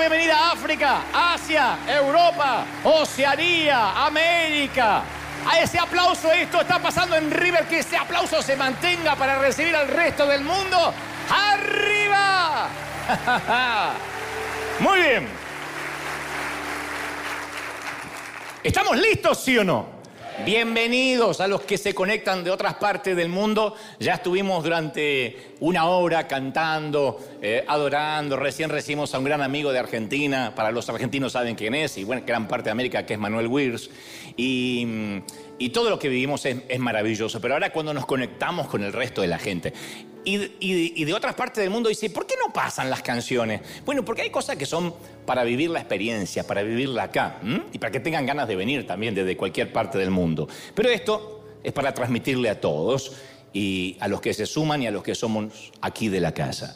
bienvenida a África, Asia, Europa, Oceanía, América. A ese aplauso, esto está pasando en River, que ese aplauso se mantenga para recibir al resto del mundo. ¡Arriba! Muy bien. ¿Estamos listos, sí o no? Bienvenidos a los que se conectan de otras partes del mundo. Ya estuvimos durante una hora cantando, eh, adorando. Recién recibimos a un gran amigo de Argentina. Para los argentinos saben quién es. Y bueno, gran parte de América, que es Manuel Weirs. Y, y todo lo que vivimos es, maravilloso. Pero ahora cuando nos conectamos con el resto de la gente. Y de otras partes del mundo dice, ¿por qué no pasan las canciones? Bueno, porque hay cosas que son para vivir la experiencia, para vivirla acá. ¿m? Y para que tengan ganas de venir también desde cualquier parte del mundo. Pero esto es para transmitirle a todos y a los que se suman y a los que somos aquí de la casa.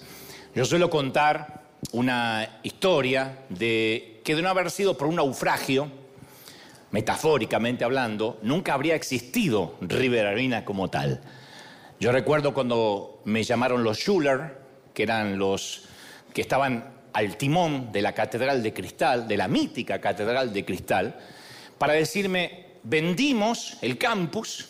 Yo suelo contar una historia de que de no haber sido por un naufragio, metafóricamente hablando, nunca habría existido River Arena como tal. Yo recuerdo cuando me llamaron los Schuller, que eran los que estaban al timón de la Catedral de Cristal, de la mítica Catedral de Cristal, para decirme, vendimos el campus,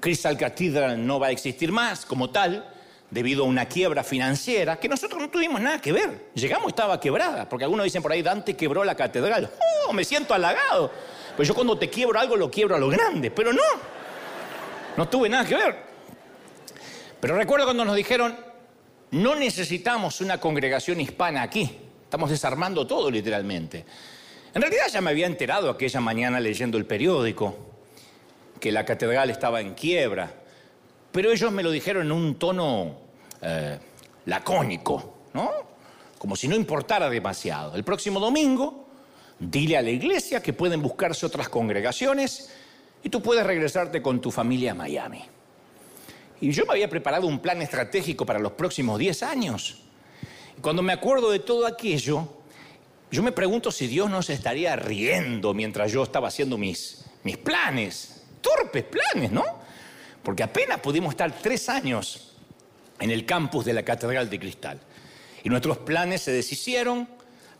Crystal Cathedral no va a existir más como tal, debido a una quiebra financiera, que nosotros no tuvimos nada que ver. Llegamos, estaba quebrada, porque algunos dicen por ahí, Dante quebró la catedral. ¡Oh, me siento halagado! Pues yo cuando te quiebro algo, lo quiebro a lo grande, pero no. No tuve nada que ver. Pero recuerdo cuando nos dijeron, no necesitamos una congregación hispana aquí. Estamos desarmando todo literalmente. En realidad ya me había enterado aquella mañana leyendo el periódico que la catedral estaba en quiebra, pero ellos me lo dijeron en un tono eh, lacónico, ¿no? Como si no importara demasiado. El próximo domingo, dile a la iglesia que pueden buscarse otras congregaciones y tú puedes regresarte con tu familia a Miami. Y yo me había preparado un plan estratégico para los próximos 10 años. Y cuando me acuerdo de todo aquello, yo me pregunto si Dios no se estaría riendo mientras yo estaba haciendo mis, mis planes. Torpes planes, ¿no? Porque apenas pudimos estar tres años en el campus de la Catedral de Cristal. Y nuestros planes se deshicieron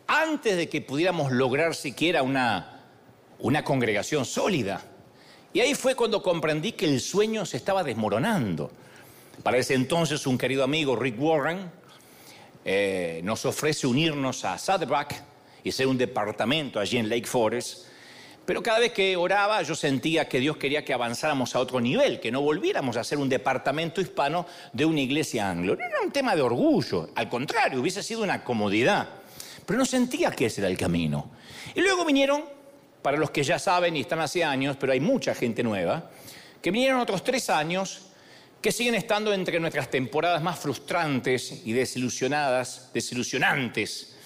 antes de que pudiéramos lograr siquiera una, una congregación sólida. Y ahí fue cuando comprendí que el sueño se estaba desmoronando. Para ese entonces un querido amigo, Rick Warren, eh, nos ofrece unirnos a Saddleback y ser un departamento allí en Lake Forest. Pero cada vez que oraba yo sentía que Dios quería que avanzáramos a otro nivel, que no volviéramos a ser un departamento hispano de una iglesia anglo. No era un tema de orgullo, al contrario, hubiese sido una comodidad. Pero no sentía que ese era el camino. Y luego vinieron, para los que ya saben y están hace años, pero hay mucha gente nueva, que vinieron otros tres años que siguen estando entre nuestras temporadas más frustrantes y desilusionadas, desilusionantes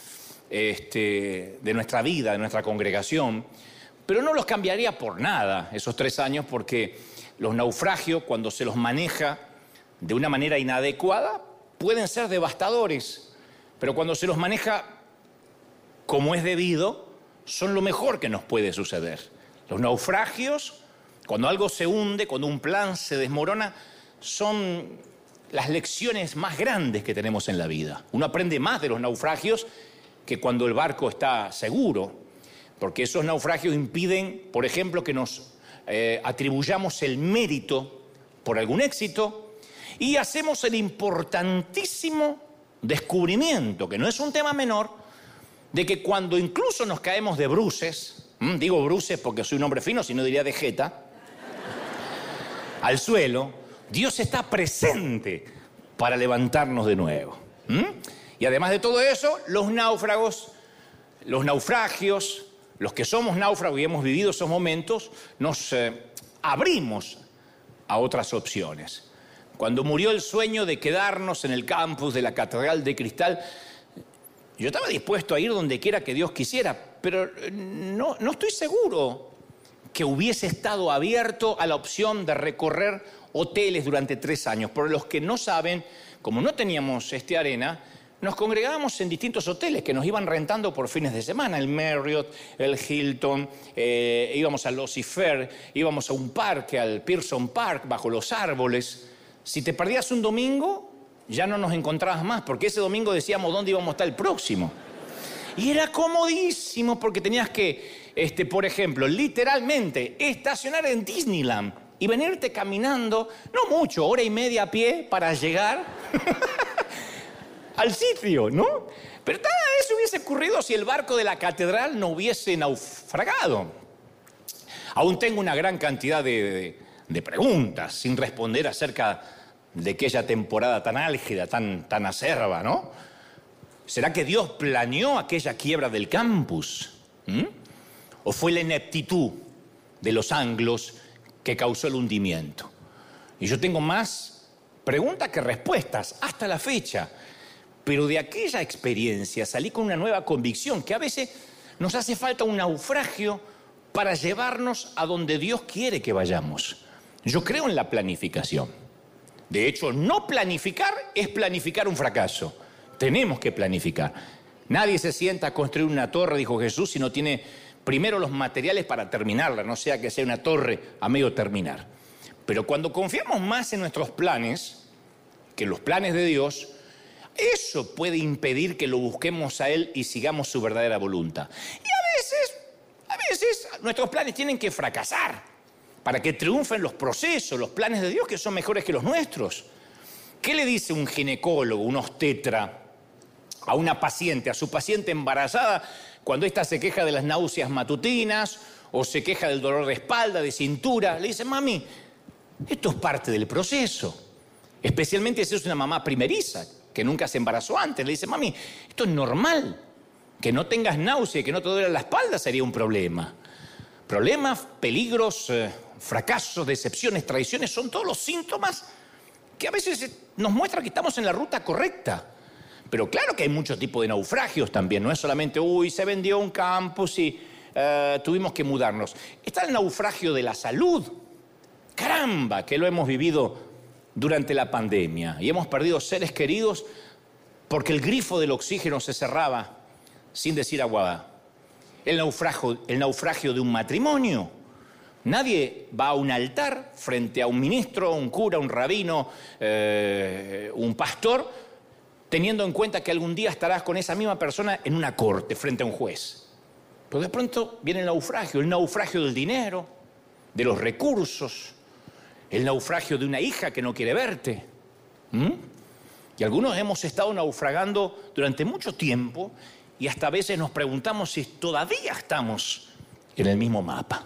este, de nuestra vida, de nuestra congregación. Pero no los cambiaría por nada esos tres años porque los naufragios, cuando se los maneja de una manera inadecuada, pueden ser devastadores. Pero cuando se los maneja como es debido, son lo mejor que nos puede suceder. Los naufragios, cuando algo se hunde, cuando un plan se desmorona, son las lecciones más grandes que tenemos en la vida. Uno aprende más de los naufragios que cuando el barco está seguro, porque esos naufragios impiden, por ejemplo, que nos eh, atribuyamos el mérito por algún éxito y hacemos el importantísimo descubrimiento, que no es un tema menor, de que cuando incluso nos caemos de bruces, ¿m? digo bruces porque soy un hombre fino, si no diría de jeta, al suelo, Dios está presente para levantarnos de nuevo. ¿m? Y además de todo eso, los náufragos, los naufragios, los que somos náufragos y hemos vivido esos momentos, nos eh, abrimos a otras opciones. Cuando murió el sueño de quedarnos en el campus de la Catedral de Cristal, yo estaba dispuesto a ir donde quiera que Dios quisiera, pero eh, no, no estoy seguro que hubiese estado abierto a la opción de recorrer hoteles durante tres años. Por los que no saben, como no teníamos este arena, nos congregábamos en distintos hoteles que nos iban rentando por fines de semana, el Marriott, el Hilton, eh, íbamos al Fair, íbamos a un parque, al Pearson Park, bajo los árboles. Si te perdías un domingo, ya no nos encontrabas más, porque ese domingo decíamos dónde íbamos a estar el próximo. Y era comodísimo porque tenías que, este, por ejemplo, literalmente estacionar en Disneyland y venirte caminando, no mucho, hora y media a pie para llegar al sitio, ¿no? Pero nada eso hubiese ocurrido si el barco de la catedral no hubiese naufragado. Aún tengo una gran cantidad de, de preguntas sin responder acerca de aquella temporada tan álgida, tan, tan acerba, ¿no? ¿Será que Dios planeó aquella quiebra del campus? ¿Mm? ¿O fue la ineptitud de los anglos que causó el hundimiento? Y yo tengo más preguntas que respuestas hasta la fecha. Pero de aquella experiencia salí con una nueva convicción, que a veces nos hace falta un naufragio para llevarnos a donde Dios quiere que vayamos. Yo creo en la planificación. De hecho, no planificar es planificar un fracaso. Tenemos que planificar. Nadie se sienta a construir una torre, dijo Jesús, si no tiene primero los materiales para terminarla, no sea que sea una torre a medio terminar. Pero cuando confiamos más en nuestros planes que en los planes de Dios, eso puede impedir que lo busquemos a Él y sigamos su verdadera voluntad. Y a veces, a veces nuestros planes tienen que fracasar para que triunfen los procesos, los planes de Dios que son mejores que los nuestros. ¿Qué le dice un ginecólogo, un obstetra, a una paciente, a su paciente embarazada, cuando ésta se queja de las náuseas matutinas o se queja del dolor de espalda, de cintura? Le dice, mami, esto es parte del proceso. Especialmente si es una mamá primeriza, que nunca se embarazó antes. Le dice, mami, esto es normal. Que no tengas náusea, que no te duele la espalda sería un problema. Problemas, peligros, eh, fracasos, decepciones, traiciones, son todos los síntomas que a veces nos muestran que estamos en la ruta correcta. Pero claro que hay muchos tipos de naufragios también, no es solamente, uy, se vendió un campus y eh, tuvimos que mudarnos. Está el naufragio de la salud. Caramba, que lo hemos vivido durante la pandemia y hemos perdido seres queridos porque el grifo del oxígeno se cerraba sin decir aguada. El naufragio, el naufragio de un matrimonio Nadie va a un altar frente a un ministro, un cura, un rabino, eh, un pastor, teniendo en cuenta que algún día estarás con esa misma persona en una corte frente a un juez. Pero de pronto viene el naufragio, el naufragio del dinero, de los recursos, el naufragio de una hija que no quiere verte. Y algunos hemos estado naufragando durante mucho tiempo y hasta a veces nos preguntamos si todavía estamos en el mismo mapa.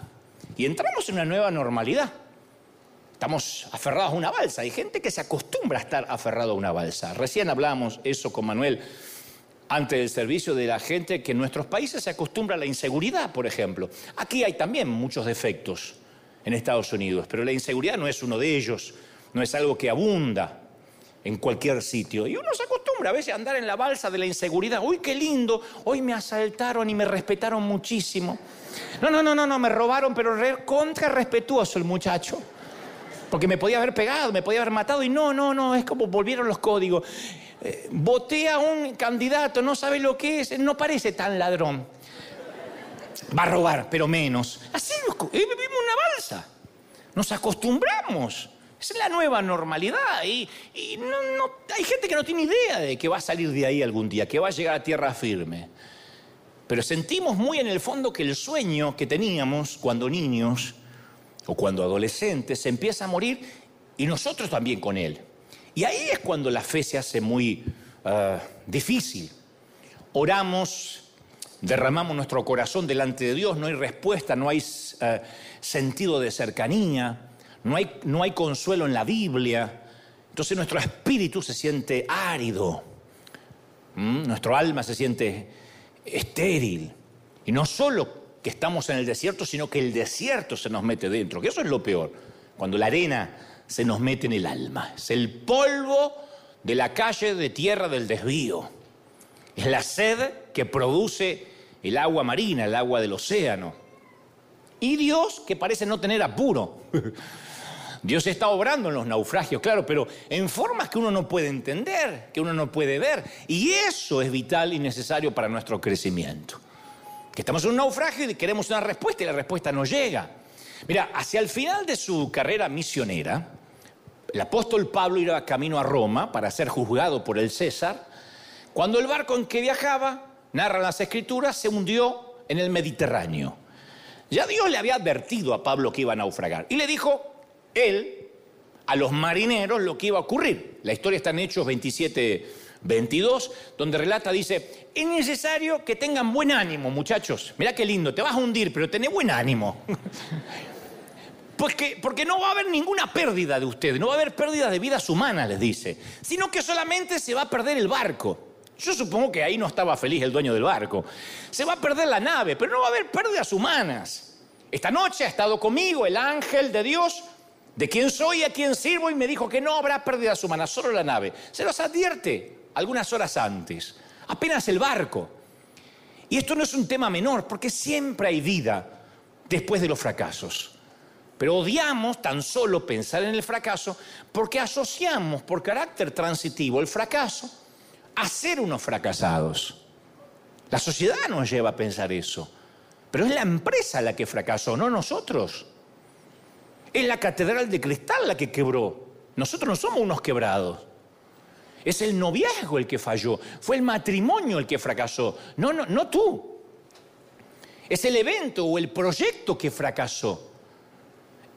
Y entramos en una nueva normalidad. Estamos aferrados a una balsa. Hay gente que se acostumbra a estar aferrado a una balsa. Recién hablábamos eso con Manuel antes del servicio de la gente que en nuestros países se acostumbra a la inseguridad, por ejemplo. Aquí hay también muchos defectos en Estados Unidos, pero la inseguridad no es uno de ellos, no es algo que abunda en cualquier sitio. Y uno se acostumbra a veces a andar en la balsa de la inseguridad. Uy, qué lindo, hoy me asaltaron y me respetaron muchísimo. No, no, no, no, no, me robaron, pero contra respetuoso el muchacho. Porque me podía haber pegado, me podía haber matado y no, no, no, es como volvieron los códigos. Eh, voté a un candidato, no sabe lo que es, no parece tan ladrón. Va a robar, pero menos. Así vivimos una balsa. Nos acostumbramos. Es la nueva normalidad y, no, hay gente que no tiene idea de que va a salir de ahí algún día, que va a llegar a tierra firme. Pero sentimos muy en el fondo que el sueño que teníamos cuando niños o cuando adolescentes se empieza a morir y nosotros también con él. Y ahí es cuando la fe se hace muy ah, difícil. Oramos, derramamos nuestro corazón delante de Dios, no hay respuesta, no hay ah, sentido de cercanía, no hay, no hay consuelo en la Biblia. Entonces nuestro espíritu se siente árido, nuestro alma se siente estéril. Y no solo que estamos en el desierto, sino que el desierto se nos mete dentro, que eso es lo peor, cuando la arena se nos mete en el alma. Es el polvo de la calle de tierra del desvío. Es la sed que produce el agua marina, el agua del océano. Y Dios que parece no tener apuro. Dios está obrando en los naufragios, claro, pero en formas que uno no puede entender, que uno no puede ver. Y eso es vital y necesario para nuestro crecimiento. Que estamos en un naufragio y queremos una respuesta y la respuesta no llega. Mira, hacia el final de su carrera misionera, el apóstol Pablo iba camino a Roma para ser juzgado por el César, cuando el barco en que viajaba, narran las escrituras, se hundió en el Mediterráneo. Ya Dios le había advertido a Pablo que iba a naufragar y le dijo él a los marineros lo que iba a ocurrir. La historia está en Hechos 27, 22, donde relata, dice, es necesario que tengan buen ánimo, muchachos. Mirá qué lindo, te vas a hundir, pero tenés buen ánimo. Porque, porque no va a haber ninguna pérdida de ustedes, no va a haber pérdida de vidas humanas, les dice, sino que solamente se va a perder el barco. Yo supongo que ahí no estaba feliz el dueño del barco. Se va a perder la nave, pero no va a haber pérdidas humanas. Esta noche ha estado conmigo el ángel de Dios, de quien soy y a quien sirvo, y me dijo que no habrá pérdidas humanas, solo la nave. Se los advierte algunas horas antes, apenas el barco. Y esto no es un tema menor, porque siempre hay vida después de los fracasos. Pero odiamos tan solo pensar en el fracaso porque asociamos por carácter transitivo el fracaso a ser unos fracasados. La sociedad nos lleva a pensar eso. Pero es la empresa la que fracasó, no nosotros. Es la catedral de cristal la que quebró. Nosotros no somos unos quebrados. Es el noviazgo el que falló. Fue el matrimonio el que fracasó. No, no, no tú. Es el evento o el proyecto que fracasó.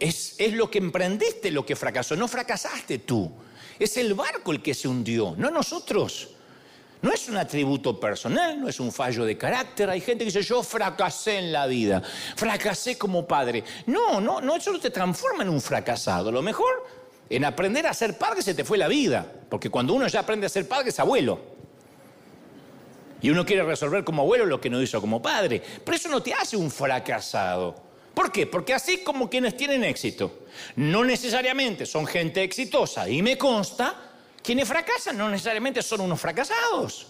Es, es, lo que emprendiste lo que fracasó. No fracasaste tú. Es el barco el que se hundió, no nosotros. No es un atributo personal, no es un fallo de carácter. Hay gente que dice, yo fracasé en la vida, fracasé como padre. No, no, no, eso no te transforma en un fracasado. Lo mejor en aprender a ser padre se te fue la vida. Porque cuando uno ya aprende a ser padre es abuelo. Y uno quiere resolver como abuelo lo que no hizo como padre. Pero eso no te hace un fracasado. ¿Por qué? Porque así como quienes tienen éxito, no necesariamente son gente exitosa. Y me consta quienes fracasan no necesariamente son unos fracasados.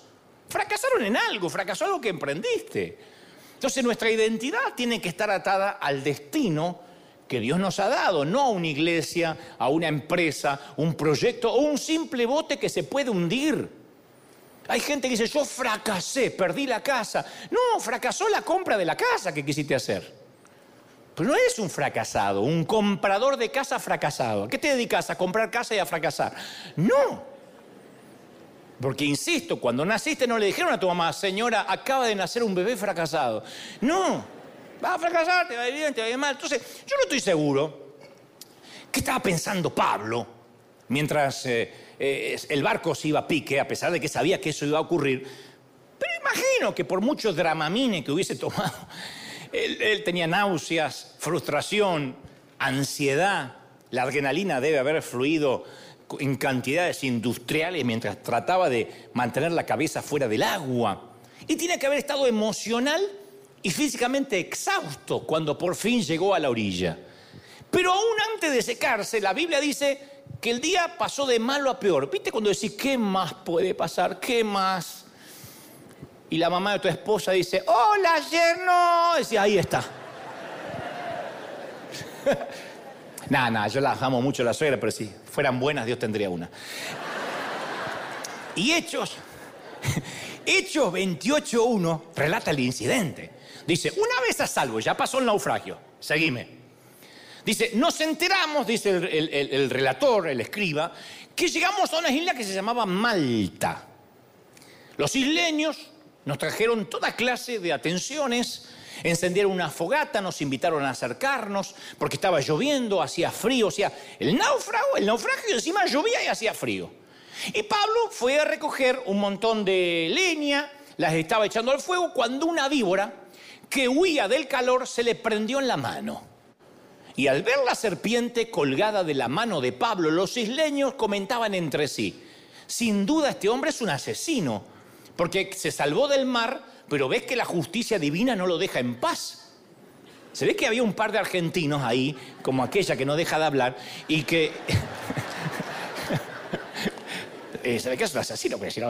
Fracasaron en algo, fracasó algo que emprendiste. Entonces nuestra identidad tiene que estar atada al destino que Dios nos ha dado, no a una iglesia, a una empresa, un proyecto o un simple bote que se puede hundir. Hay gente que dice, yo fracasé, perdí la casa. No, fracasó la compra de la casa que quisiste hacer. Pero no eres un fracasado, un comprador de casa fracasado. ¿A qué te dedicas? A comprar casa y a fracasar. No. Porque, insisto, cuando naciste no le dijeron a tu mamá, señora, acaba de nacer un bebé fracasado. No. Va a fracasar, te va a ir bien, te va a ir mal. Entonces, yo no estoy seguro. ¿Qué estaba pensando Pablo mientras eh, eh, el barco se iba a pique, a pesar de que sabía que eso iba a ocurrir? Pero imagino que por mucho dramamine que hubiese tomado, él, tenía náuseas, frustración, ansiedad. La adrenalina debe haber fluido en cantidades industriales mientras trataba de mantener la cabeza fuera del agua. Y tiene que haber estado emocional y físicamente exhausto cuando por fin llegó a la orilla. Pero aún antes de secarse, la Biblia dice que el día pasó de malo a peor. ¿Viste cuando decís, ¿qué más puede pasar? ¿Qué más? Y la mamá de tu esposa dice, hola, yerno. Dice, ahí está. Nada, nada, yo la amo mucho la suegra, pero si fueran buenas, Dios tendría una. Y Hechos, Hechos 28.1 relata el incidente. Dice, una vez a salvo, ya pasó el naufragio, seguime. Dice, nos enteramos, dice el relator, el escriba, que llegamos a una isla que se llamaba Malta. Los isleños nos trajeron toda clase de atenciones, encendieron una fogata, nos invitaron a acercarnos, porque estaba lloviendo, hacía frío, o sea, el náufrago, el naufragio encima llovía y hacía frío. Y Pablo fue a recoger un montón de leña, las estaba echando al fuego, cuando una víbora que huía del calor se le prendió en la mano. Y al ver la serpiente colgada de la mano de Pablo, los isleños comentaban entre sí, sin duda este hombre es un asesino porque se salvó del mar, pero ves que la justicia divina no lo deja en paz. Se ve que había un par de argentinos ahí, como aquella que no deja de hablar, y que... Eh, se ve que es un asesino, porque si no,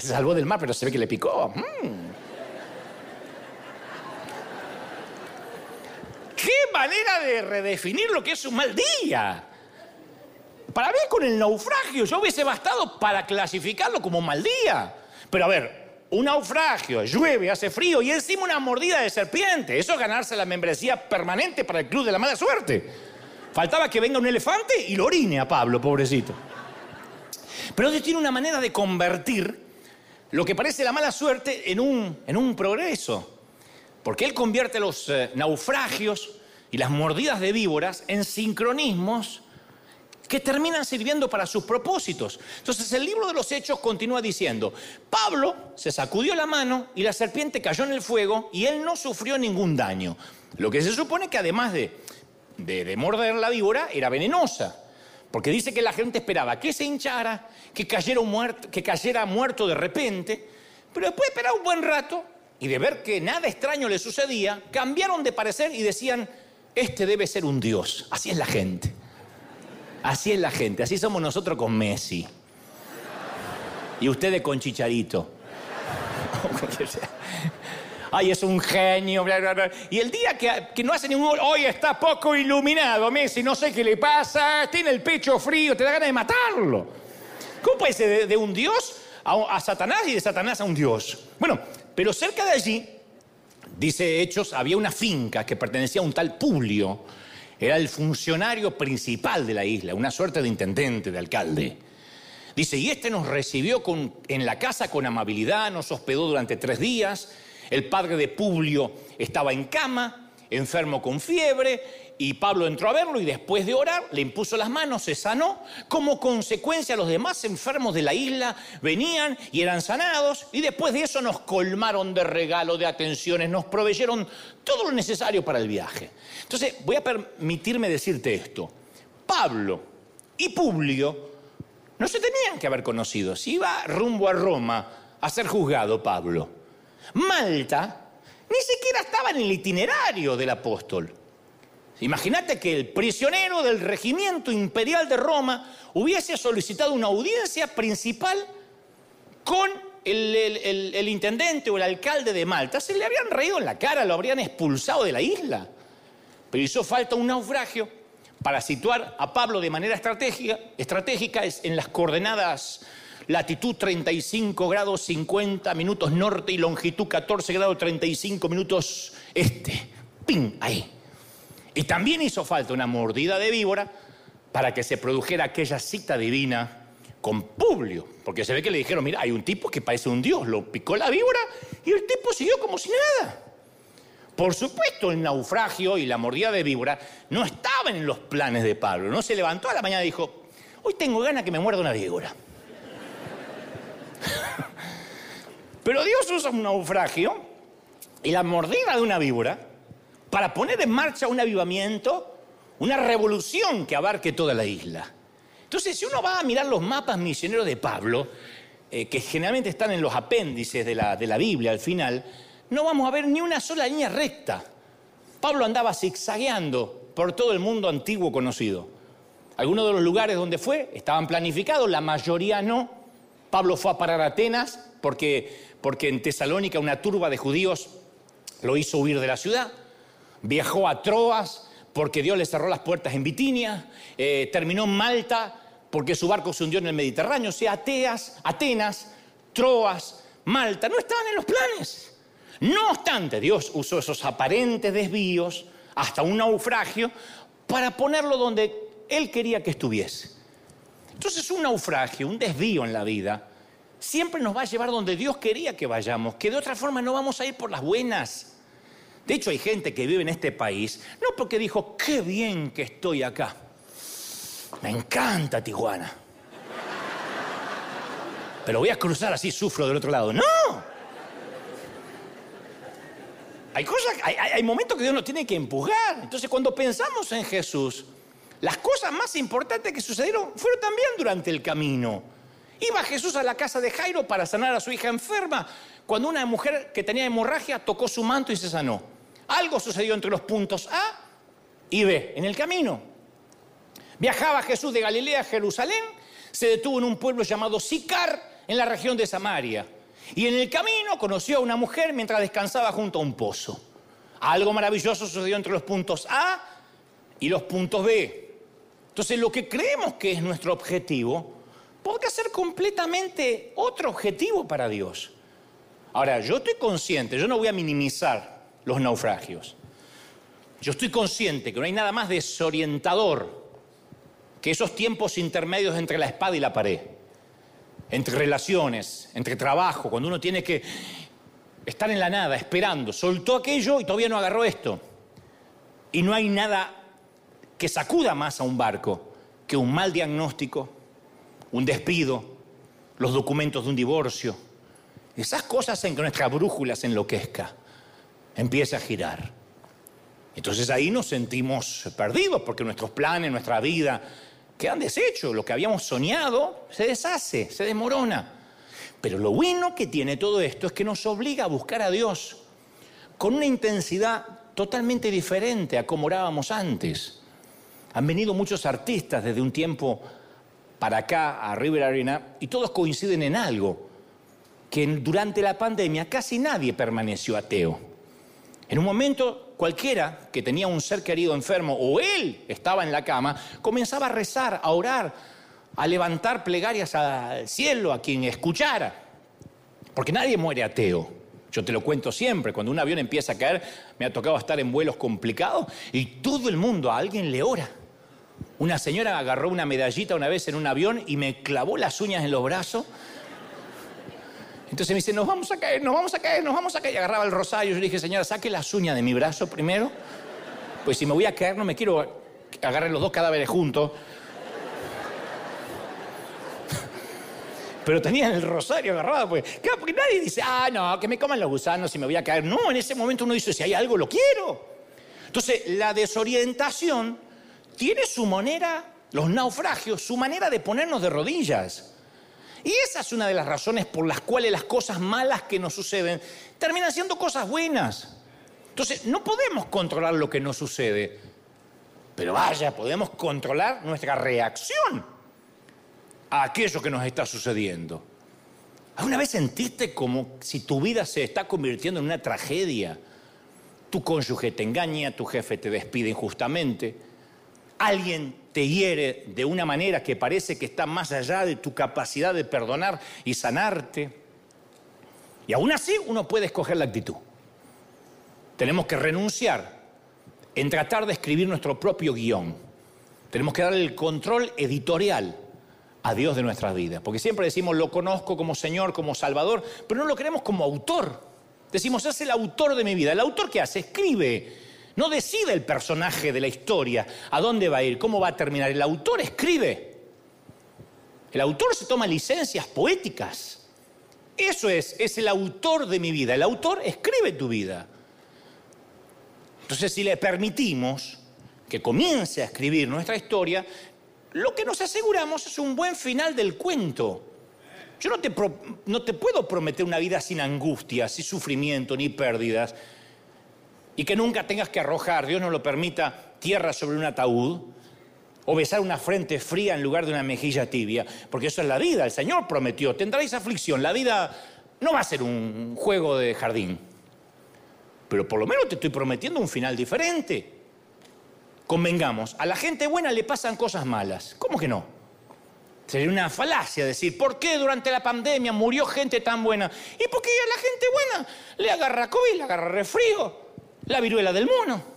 se salvó del mar, pero se ve que le picó. Mm. ¡Qué manera de redefinir lo que es un mal día! Para mí con el naufragio yo hubiese bastado para clasificarlo como mal día. Pero a ver, un naufragio, llueve, hace frío y encima una mordida de serpiente. Eso es ganarse la membresía permanente para el club de la mala suerte. Faltaba que venga un elefante y lo orine a Pablo, pobrecito. Pero Dios tiene una manera de convertir lo que parece la mala suerte en un, en un progreso. Porque Él convierte los eh, naufragios y las mordidas de víboras en sincronismos que terminan sirviendo para sus propósitos. Entonces el libro de los Hechos continúa diciendo, Pablo se sacudió la mano y la serpiente cayó en el fuego y él no sufrió ningún daño. Lo que se supone que además de, de, morder la víbora era venenosa. Porque dice que la gente esperaba que se hinchara, que cayera, muerto, que cayera muerto de repente, pero después de esperar un buen rato y de ver que nada extraño le sucedía, cambiaron de parecer y decían, este debe ser un dios. Así es la gente. Así es la gente, así somos nosotros con Messi. Y ustedes con Chicharito. Ay, es un genio. Y el día que, no hace ningún hoy está poco iluminado, Messi, no sé qué le pasa, tiene el pecho frío, te da ganas de matarlo. ¿Cómo puede ser de, un dios a, a Satanás y de Satanás a un dios? Bueno, pero cerca de allí, dice Hechos, había una finca que pertenecía a un tal Publio era el funcionario principal de la isla, una suerte de intendente, de alcalde. Dice, y este nos recibió en la casa con amabilidad, nos hospedó durante tres días. El padre de Publio estaba en cama, enfermo con fiebre, y Pablo entró a verlo y después de orar le impuso las manos, se sanó. Como consecuencia los demás enfermos de la isla venían y eran sanados y después de eso nos colmaron de regalo, de atenciones, nos proveyeron todo lo necesario para el viaje. Entonces voy a permitirme decirte esto. Pablo y Publio no se tenían que haber conocido. Si iba rumbo a Roma a ser juzgado Pablo, Malta ni siquiera estaba en el itinerario del apóstol. Imagínate que el prisionero del regimiento imperial de Roma hubiese solicitado una audiencia principal con el, intendente o el alcalde de Malta. Se le habrían reído en la cara, lo habrían expulsado de la isla. Pero hizo falta un naufragio para situar a Pablo de manera estratégica, estratégica en las coordenadas latitud 35 grados 50 minutos norte y longitud 14 grados 35 minutos este. ¡Ping! Ahí. Y también hizo falta una mordida de víbora para que se produjera aquella cita divina con Publio. Porque se ve que le dijeron, mira, hay un tipo que parece un dios, lo picó la víbora y el tipo siguió como si nada. Por supuesto, el naufragio y la mordida de víbora no estaban en los planes de Pablo. No se levantó a la mañana y dijo, hoy tengo ganas que me muerda una víbora. Pero Dios usa un naufragio y la mordida de una víbora para poner en marcha un avivamiento, una revolución que abarque toda la isla. Entonces, si uno va a mirar los mapas misioneros de Pablo, eh, que generalmente están en los apéndices de la, de la Biblia al final, no vamos a ver ni una sola línea recta. Pablo andaba zigzagueando por todo el mundo antiguo conocido. Algunos de los lugares donde fue estaban planificados, la mayoría no. Pablo fue a parar a Atenas porque, porque en Tesalónica una turba de judíos lo hizo huir de la ciudad viajó a Troas porque Dios le cerró las puertas en Bitinia, eh, terminó en Malta porque su barco se hundió en el Mediterráneo, o sea, Ateas, Atenas, Troas, Malta, no estaban en los planes. No obstante, Dios usó esos aparentes desvíos hasta un naufragio para ponerlo donde Él quería que estuviese. Entonces un naufragio, un desvío en la vida, siempre nos va a llevar donde Dios quería que vayamos, que de otra forma no vamos a ir por las buenas. De hecho, hay gente que vive en este país, no porque dijo, qué bien que estoy acá. Me encanta Tijuana. Pero voy a cruzar así, sufro del otro lado. No. Hay cosas, hay, momentos que Dios nos tiene que empujar. Entonces, cuando pensamos en Jesús, las cosas más importantes que sucedieron fueron también durante el camino. Iba Jesús a la casa de Jairo para sanar a su hija enferma, cuando una mujer que tenía hemorragia tocó su manto y se sanó. Algo sucedió entre los puntos A y B en el camino. Viajaba Jesús de Galilea a Jerusalén, se detuvo en un pueblo llamado Sicar, en la región de Samaria. Y en el camino conoció a una mujer mientras descansaba junto a un pozo. Algo maravilloso sucedió entre los puntos A y los puntos B. Entonces lo que creemos que es nuestro objetivo podría ser completamente otro objetivo para Dios. Ahora, yo estoy consciente, yo no voy a minimizar los naufragios. yo estoy consciente que no hay nada más desorientador que esos tiempos intermedios entre la espada y la pared, entre relaciones, entre trabajo, cuando uno tiene que estar en la nada, esperando, soltó aquello y todavía no agarró esto. Y no hay nada que sacuda más a un barco que un mal diagnóstico, un despido, los documentos de un divorcio. Esas cosas en que nuestra brújula se enloquezca, empieza a girar. Entonces ahí nos sentimos perdidos porque nuestros planes, nuestra vida, quedan deshechos. Lo que habíamos soñado se deshace, se desmorona. Pero lo bueno que tiene todo esto es que nos obliga a buscar a Dios con una intensidad totalmente diferente a como orábamos antes. Han venido muchos artistas desde un tiempo para acá, a River Arena, y todos coinciden en algo, que durante la pandemia casi nadie permaneció ateo. En un momento cualquiera que tenía un ser querido enfermo o él estaba en la cama, comenzaba a rezar, a orar, a levantar plegarias al cielo, a quien escuchara. Porque nadie muere ateo. Yo te lo cuento siempre, cuando un avión empieza a caer, me ha tocado estar en vuelos complicados y todo el mundo a alguien le ora. Una señora agarró una medallita una vez en un avión y me clavó las uñas en los brazos. Entonces me dice, nos vamos a caer, nos vamos a caer, nos vamos a caer. Y agarraba el rosario. Yo le dije, señora, saque las uñas de mi brazo primero. Pues si me voy a caer, no me quiero agarrar los dos cadáveres juntos. Pero tenían el rosario agarrado, pues. Claro, porque nadie dice, ah, no, que me coman los gusanos y me voy a caer. No, en ese momento uno dice, si hay algo, lo quiero. Entonces, la desorientación tiene su manera, los naufragios, su manera de ponernos de rodillas. Y esa es una de las razones por las cuales las cosas malas que nos suceden terminan siendo cosas buenas. Entonces, no podemos controlar lo que nos sucede, pero vaya, podemos controlar nuestra reacción a aquello que nos está sucediendo. ¿Alguna vez sentiste como si tu vida se está convirtiendo en una tragedia? Tu cónyuge te engaña, tu jefe te despide injustamente, alguien te hiere de una manera que parece que está más allá de tu capacidad de perdonar y sanarte. Y aún así uno puede escoger la actitud. Tenemos que renunciar en tratar de escribir nuestro propio guion. Tenemos que darle el control editorial a Dios de nuestras vidas. Porque siempre decimos, lo conozco como Señor, como Salvador, pero no lo queremos como autor. Decimos, es el autor de mi vida. ¿El autor qué hace? Escribe. No decide el personaje de la historia, a dónde va a ir, cómo va a terminar. El autor escribe. El autor se toma licencias poéticas. Eso es, es el autor de mi vida. El autor escribe tu vida. Entonces, si le permitimos que comience a escribir nuestra historia, lo que nos aseguramos es un buen final del cuento. Yo no te, no te puedo prometer una vida sin angustias, sin sufrimiento, ni pérdidas. Y que nunca tengas que arrojar, Dios no lo permita, tierra sobre un ataúd o besar una frente fría en lugar de una mejilla tibia. Porque eso es la vida, el Señor prometió, tendréis aflicción, la vida no va a ser un juego de jardín. Pero por lo menos te estoy prometiendo un final diferente. Convengamos, a la gente buena le pasan cosas malas. ¿Cómo que no? Sería una falacia decir, ¿por qué durante la pandemia murió gente tan buena? ¿Y por qué a la gente buena le agarra COVID, le agarra refrío, la viruela del mono?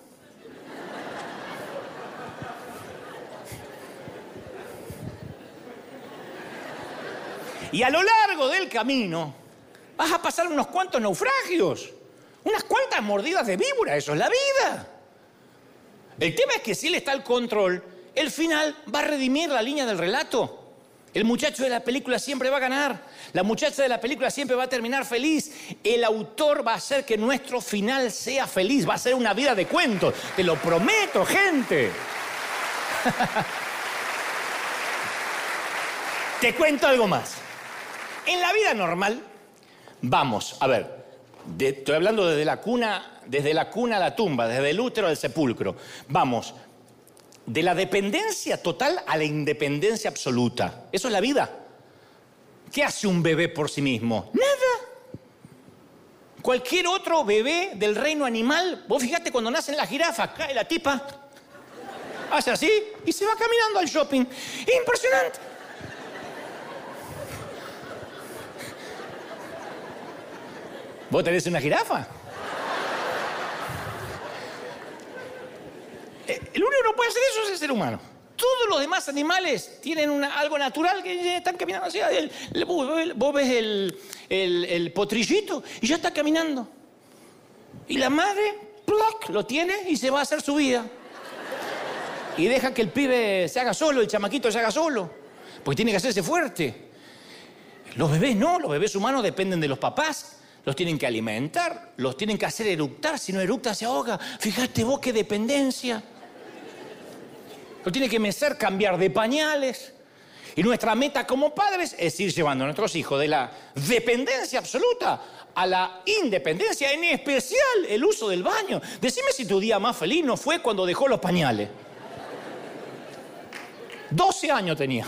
Y a lo largo del camino vas a pasar unos cuantos naufragios, unas cuantas mordidas de víbora, eso es la vida. El tema es que si él está al control, el final va a redimir la línea del relato. El muchacho de la película siempre va a ganar. La muchacha de la película siempre va a terminar feliz. El autor va a hacer que nuestro final sea feliz. Va a ser una vida de cuentos. Te lo prometo, gente. Te cuento algo más. En la vida normal, vamos, a ver, estoy hablando desde la cuna, desde la cuna a la tumba, desde el útero al sepulcro. Vamos, de la dependencia total a la independencia absoluta. Eso es la vida. ¿Qué hace un bebé por sí mismo? Nada. Cualquier otro bebé del reino animal, vos fíjate cuando nacen las jirafas, cae la tipa, hace así y se va caminando al shopping. Impresionante. ¿Vos tenés una jirafa? Único que puede hacer eso es el ser humano. Todos los demás animales tienen algo natural que están caminando así. vos ves el, el, potrillito y ya está caminando. Y la madre, ¡ploc! lo tiene y se va a hacer su vida. Y deja que el pibe se haga solo, el chamaquito se haga solo. Porque tiene que hacerse fuerte. Los bebés no, los bebés humanos dependen de los papás. Los tienen que alimentar, los tienen que hacer eructar. Si no eructa, se ahoga. Fíjate vos qué dependencia. Lo tiene que mecer, cambiar de pañales. Y nuestra meta como padres es ir llevando a nuestros hijos de la dependencia absoluta a la independencia, en especial el uso del baño. Decime si tu día más feliz no fue cuando dejó los pañales. 12 años tenía.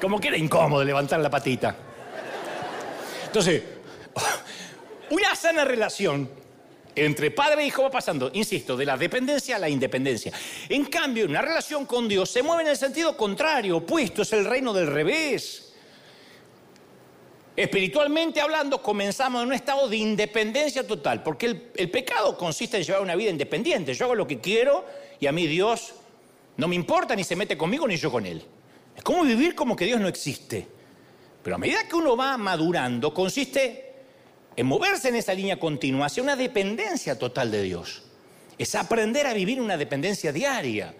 Como que era incómodo levantar la patita. Entonces, una sana relación entre padre e hijo va pasando, insisto, de la dependencia a la independencia. En cambio, una relación con Dios se mueve en el sentido contrario, opuesto, es el reino del revés. Espiritualmente hablando, comenzamos en un estado de independencia total, porque el, el, pecado consiste en llevar una vida independiente. Yo hago lo que quiero y a mí Dios no me importa ni se mete conmigo ni yo con Él. Es como vivir como que Dios no existe. Pero a medida que uno va madurando, consiste en moverse en esa línea continua hacia una dependencia total de Dios. Es aprender a vivir una dependencia diaria.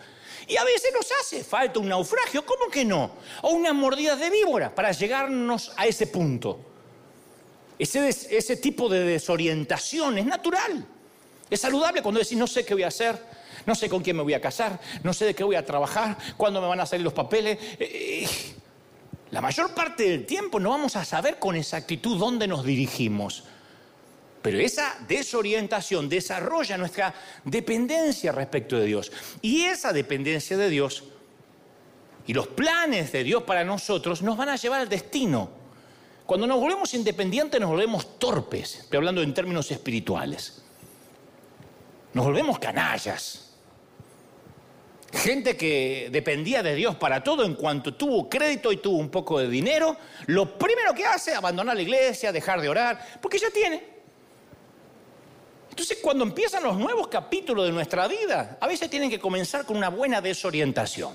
Y a veces nos hace falta un naufragio, ¿cómo que no? O una mordida de víbora para llegarnos a ese punto. Ese, ese tipo de desorientación es natural. Es saludable cuando decís, no sé qué voy a hacer, no sé con quién me voy a casar, no sé de qué voy a trabajar, cuándo me van a salir los papeles. La mayor parte del tiempo no vamos a saber con exactitud dónde nos dirigimos. Pero esa desorientación desarrolla nuestra dependencia respecto de Dios. Y esa dependencia de Dios y los planes de Dios para nosotros nos van a llevar al destino. Cuando nos volvemos independientes nos volvemos torpes, estoy hablando en términos espirituales. Nos volvemos canallas. Gente que dependía de Dios para todo, en cuanto tuvo crédito y tuvo un poco de dinero, lo primero que hace es abandonar la iglesia, dejar de orar, porque ya tiene. Entonces, cuando empiezan los nuevos capítulos de nuestra vida, a veces tienen que comenzar con una buena desorientación.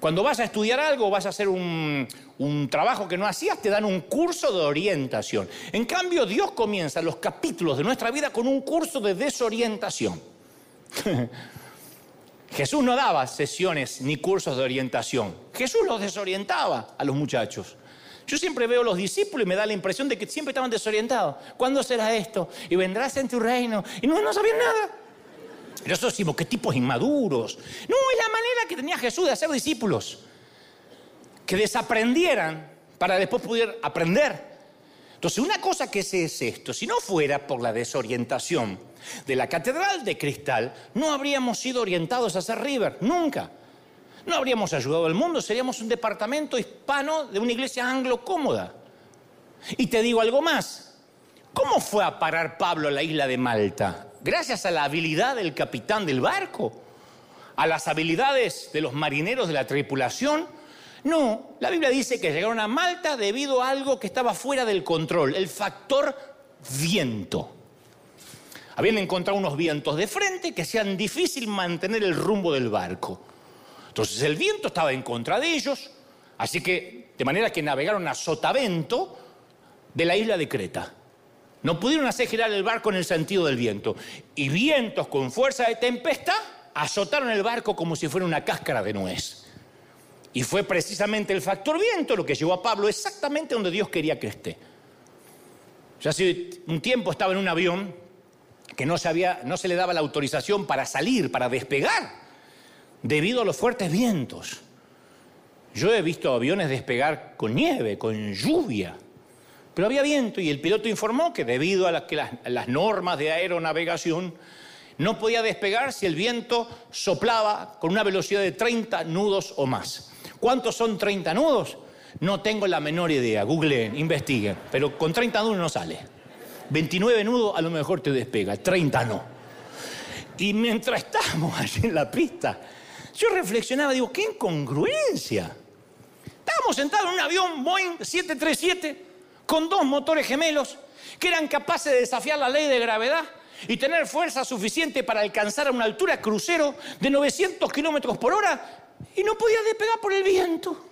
Cuando vas a estudiar algo, vas a hacer un, un, trabajo que no hacías, te dan un curso de orientación. En cambio, Dios comienza los capítulos de nuestra vida con un curso de desorientación. Jesús no daba sesiones ni cursos de orientación. Jesús los desorientaba a los muchachos. Yo siempre veo a los discípulos y me da la impresión de que siempre estaban desorientados. ¿Cuándo será esto? Y vendrás en tu reino. Y no, no sabían nada. Nosotros decimos, qué tipos inmaduros. No, es la manera que tenía Jesús de hacer discípulos. Que desaprendieran para después poder aprender. Entonces, una cosa que sé es esto, si no fuera por la desorientación de la catedral de cristal, no habríamos sido orientados a hacer River, nunca. No habríamos ayudado al mundo, seríamos un departamento hispano de una iglesia anglo cómoda. Y te digo algo más, ¿cómo fue a parar Pablo a la isla de Malta? Gracias a la habilidad del capitán del barco, a las habilidades de los marineros de la tripulación, no, la Biblia dice que llegaron a Malta debido a algo que estaba fuera del control, el factor viento. Habían encontrado unos vientos de frente que hacían difícil mantener el rumbo del barco. Entonces el viento estaba en contra de ellos, así que de manera que navegaron a sotavento de la isla de Creta. No pudieron hacer girar el barco en el sentido del viento. Y vientos con fuerza de tempestad azotaron el barco como si fuera una cáscara de nuez. Y fue precisamente el factor viento lo que llevó a Pablo exactamente donde Dios quería que esté. Ya hace un tiempo estaba en un avión que no se, no se le daba la autorización para salir, para despegar, debido a los fuertes vientos. Yo he visto aviones despegar con nieve, con lluvia, pero había viento y el piloto informó que debido a, que las normas de aeronavegación no podía despegar si el viento soplaba con una velocidad de 30 nudos o más. ¿Cuántos son 30 nudos? No tengo la menor idea. Google, investigue. Pero con 30 nudos no sale. 29 nudos a lo mejor te despega, 30 no. Y mientras estábamos allí en la pista, yo reflexionaba, digo, qué incongruencia. Estábamos sentados en un avión Boeing 737 con dos motores gemelos que eran capaces de desafiar la ley de gravedad y tener fuerza suficiente para alcanzar a una altura crucero de 900 kilómetros por hora y no podía despegar por el viento.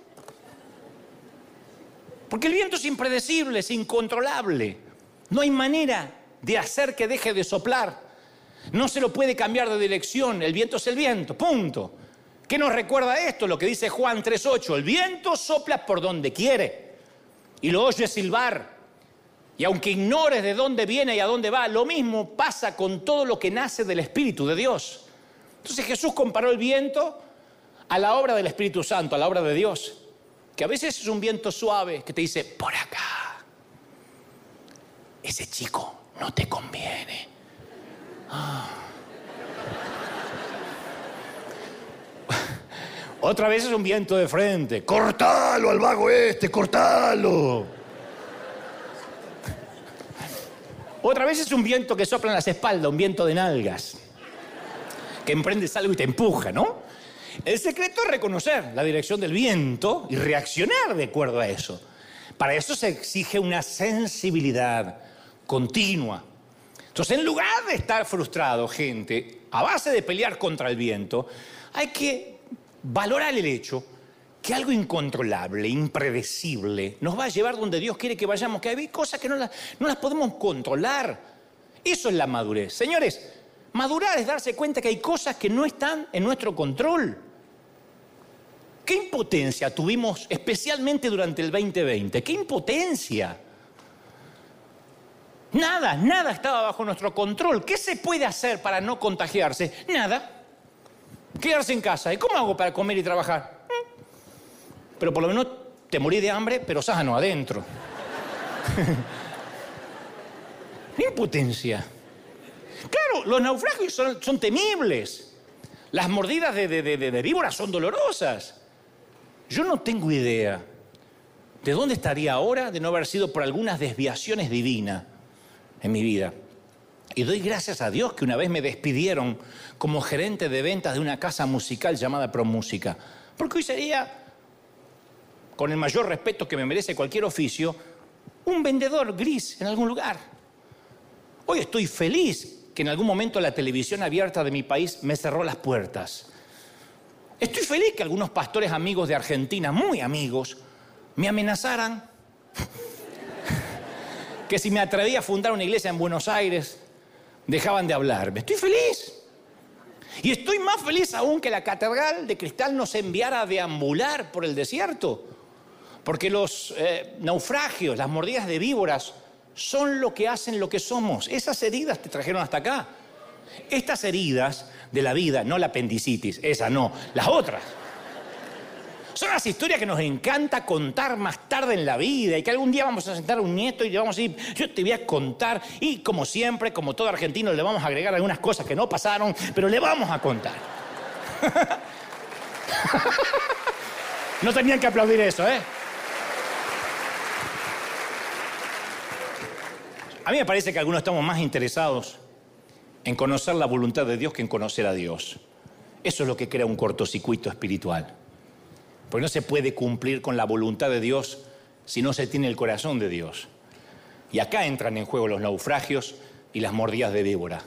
Porque el viento es impredecible, es incontrolable. No hay manera de hacer que deje de soplar. No se lo puede cambiar de dirección. El viento es el viento, punto. ¿Qué nos recuerda esto? Lo que dice Juan 3.8. El viento sopla por donde quiere y lo oye silbar. Y aunque ignores de dónde viene y a dónde va, lo mismo pasa con todo lo que nace del Espíritu de Dios. Entonces Jesús comparó el viento a la obra del Espíritu Santo, a la obra de Dios, que a veces es un viento suave que te dice, por acá, ese chico no te conviene. Ah. Otra vez es un viento de frente, cortalo al vago este, cortalo. Otra vez es un viento que sopla en las espaldas, un viento de nalgas, que emprendes algo y te empuja, ¿no? El secreto es reconocer la dirección del viento y reaccionar de acuerdo a eso. Para eso se exige una sensibilidad continua. Entonces, en lugar de estar frustrado, gente, a base de pelear contra el viento, hay que valorar el hecho que algo incontrolable, impredecible, nos va a llevar donde Dios quiere que vayamos, que hay cosas que no las, no las podemos controlar. Eso es la madurez. Señores, madurar es darse cuenta que hay cosas que no están en nuestro control. ¿Qué impotencia tuvimos especialmente durante el 2020? ¿Qué impotencia? Nada, nada estaba bajo nuestro control. ¿Qué se puede hacer para no contagiarse? Nada. Quedarse en casa. ¿Y cómo hago para comer y trabajar? pero por lo menos te morí de hambre, pero sano, adentro. Impotencia. Claro, los naufragios son, temibles. Las mordidas de, de víboras son dolorosas. Yo no tengo idea de dónde estaría ahora de no haber sido por algunas desviaciones divinas en mi vida. Y doy gracias a Dios que una vez me despidieron como gerente de ventas de una casa musical llamada ProMúsica. Porque hoy sería con el mayor respeto que me merece cualquier oficio, un vendedor gris en algún lugar. Hoy estoy feliz que en algún momento la televisión abierta de mi país me cerró las puertas. Estoy feliz que algunos pastores amigos de Argentina, muy amigos, me amenazaran que si me atrevía a fundar una iglesia en Buenos Aires, dejaban de hablarme. Estoy feliz. Y estoy más feliz aún que la catedral de cristal nos enviara a deambular por el desierto. Porque los eh, naufragios, las mordidas de víboras, son lo que hacen lo que somos. Esas heridas te trajeron hasta acá. Estas heridas de la vida, no la apendicitis, esa no, las otras. Son las historias que nos encanta contar más tarde en la vida y que algún día vamos a sentar a un nieto y le vamos a decir, yo te voy a contar y como siempre, como todo argentino, le vamos a agregar algunas cosas que no pasaron, pero le vamos a contar. no tenían que aplaudir eso, ¿eh? A mí me parece que algunos estamos más interesados en conocer la voluntad de Dios que en conocer a Dios. Eso es lo que crea un cortocircuito espiritual. Porque no se puede cumplir con la voluntad de Dios si no se tiene el corazón de Dios. Y acá entran en juego los naufragios y las mordidas de víbora.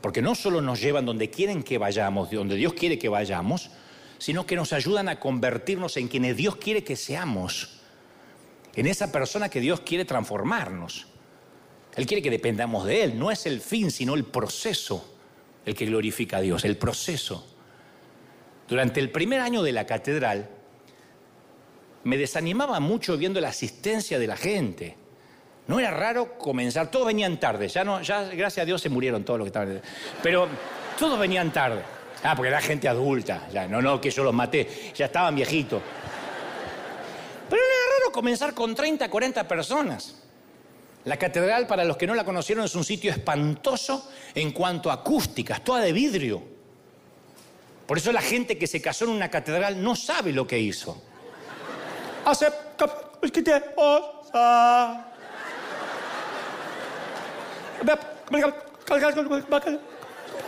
Porque no solo nos llevan donde quieren que vayamos, donde Dios quiere que vayamos, sino que nos ayudan a convertirnos en quienes Dios quiere que seamos, en esa persona que Dios quiere transformarnos. Él quiere que dependamos de Él. No es el fin, sino el proceso el que glorifica a Dios, el proceso. Durante el primer año de la catedral, me desanimaba mucho viendo la asistencia de la gente. No era raro comenzar, todos venían tarde, ya no, ya gracias a Dios se murieron todos los que estaban. Pero todos venían tarde. Ah, porque era gente adulta, ya, no, no, que yo los maté, ya estaban viejitos. Pero era raro comenzar con 30, 40 personas. La catedral, para los que no la conocieron, es un sitio espantoso en cuanto a acústicas, toda de vidrio. Por eso la gente que se casó en una catedral no sabe lo que hizo.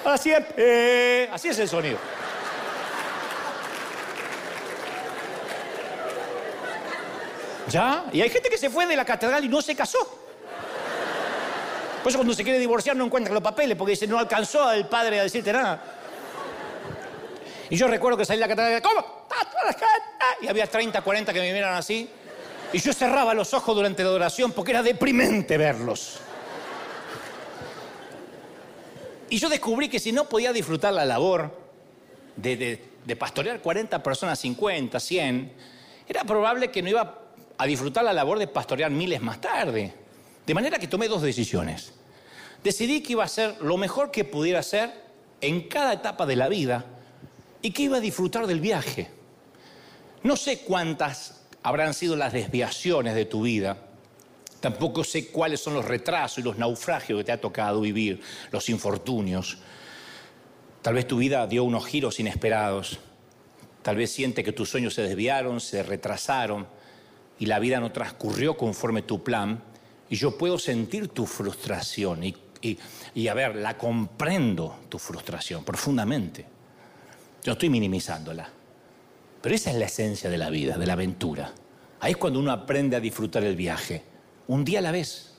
Así es el sonido. ¿Ya? Y hay gente que se fue de la catedral y no se casó. Por eso cuando se quiere divorciar no encuentra los papeles, porque dice, no alcanzó al padre a decirte nada. Y yo recuerdo que salí de la catedral ¿cómo? Y había 30, 40 que me miraron así. Y yo cerraba los ojos durante la oración porque era deprimente verlos. Y yo descubrí que si no podía disfrutar la labor de, pastorear 40 personas, 50, 100, era probable que no iba a disfrutar la labor de pastorear miles más tarde. De manera que tomé dos decisiones. Decidí que iba a hacer lo mejor que pudiera hacer en cada etapa de la vida y que iba a disfrutar del viaje. No sé cuántas habrán sido las desviaciones de tu vida, Tampoco sé cuáles son los retrasos y los naufragios que te ha tocado vivir, los infortunios. Tal vez tu vida dio unos giros inesperados. Tal vez siente que tus sueños se desviaron, se retrasaron y la vida no transcurrió conforme tu plan. Y yo puedo sentir tu frustración y, y a ver, la comprendo tu frustración profundamente. Yo estoy minimizándola. Pero esa es la esencia de la vida, de la aventura. Ahí es cuando uno aprende a disfrutar el viaje un día a la vez.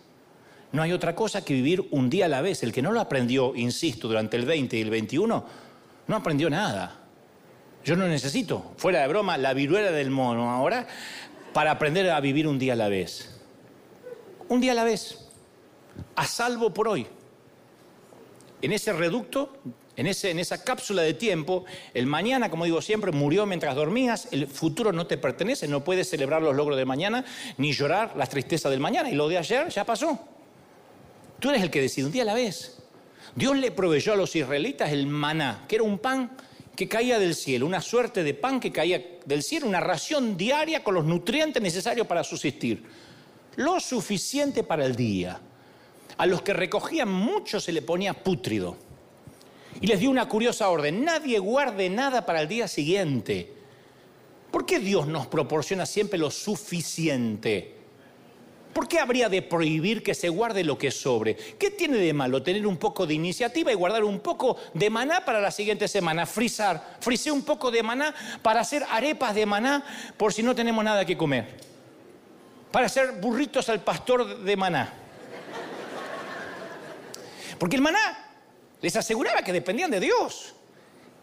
No hay otra cosa que vivir un día a la vez. El que no lo aprendió, insisto, durante el 20 y el 21, no aprendió nada. Yo no necesito, fuera de broma, la viruela del mono ahora para aprender a vivir un día a la vez. Un día a la vez, a salvo por hoy. En ese reducto en, esa cápsula de tiempo, el mañana, como digo siempre, murió mientras dormías, el futuro no te pertenece, no puedes celebrar los logros de mañana ni llorar las tristezas del mañana. Y lo de ayer ya pasó. Tú eres el que decide un día a la vez. Dios le proveyó a los israelitas el maná, que era un pan que caía del cielo, una suerte de pan que caía del cielo, una ración diaria con los nutrientes necesarios para subsistir. Lo suficiente para el día. A los que recogían mucho se le ponía pútrido. Y les dio una curiosa orden, nadie guarde nada para el día siguiente. ¿Por qué Dios nos proporciona siempre lo suficiente? ¿Por qué habría de prohibir que se guarde lo que sobre? ¿Qué tiene de malo tener un poco de iniciativa y guardar un poco de maná para la siguiente semana? Frizar, frisé un poco de maná para hacer arepas de maná por si no tenemos nada que comer. Para hacer burritos al pastor de maná. Porque el maná les aseguraba que dependían de Dios.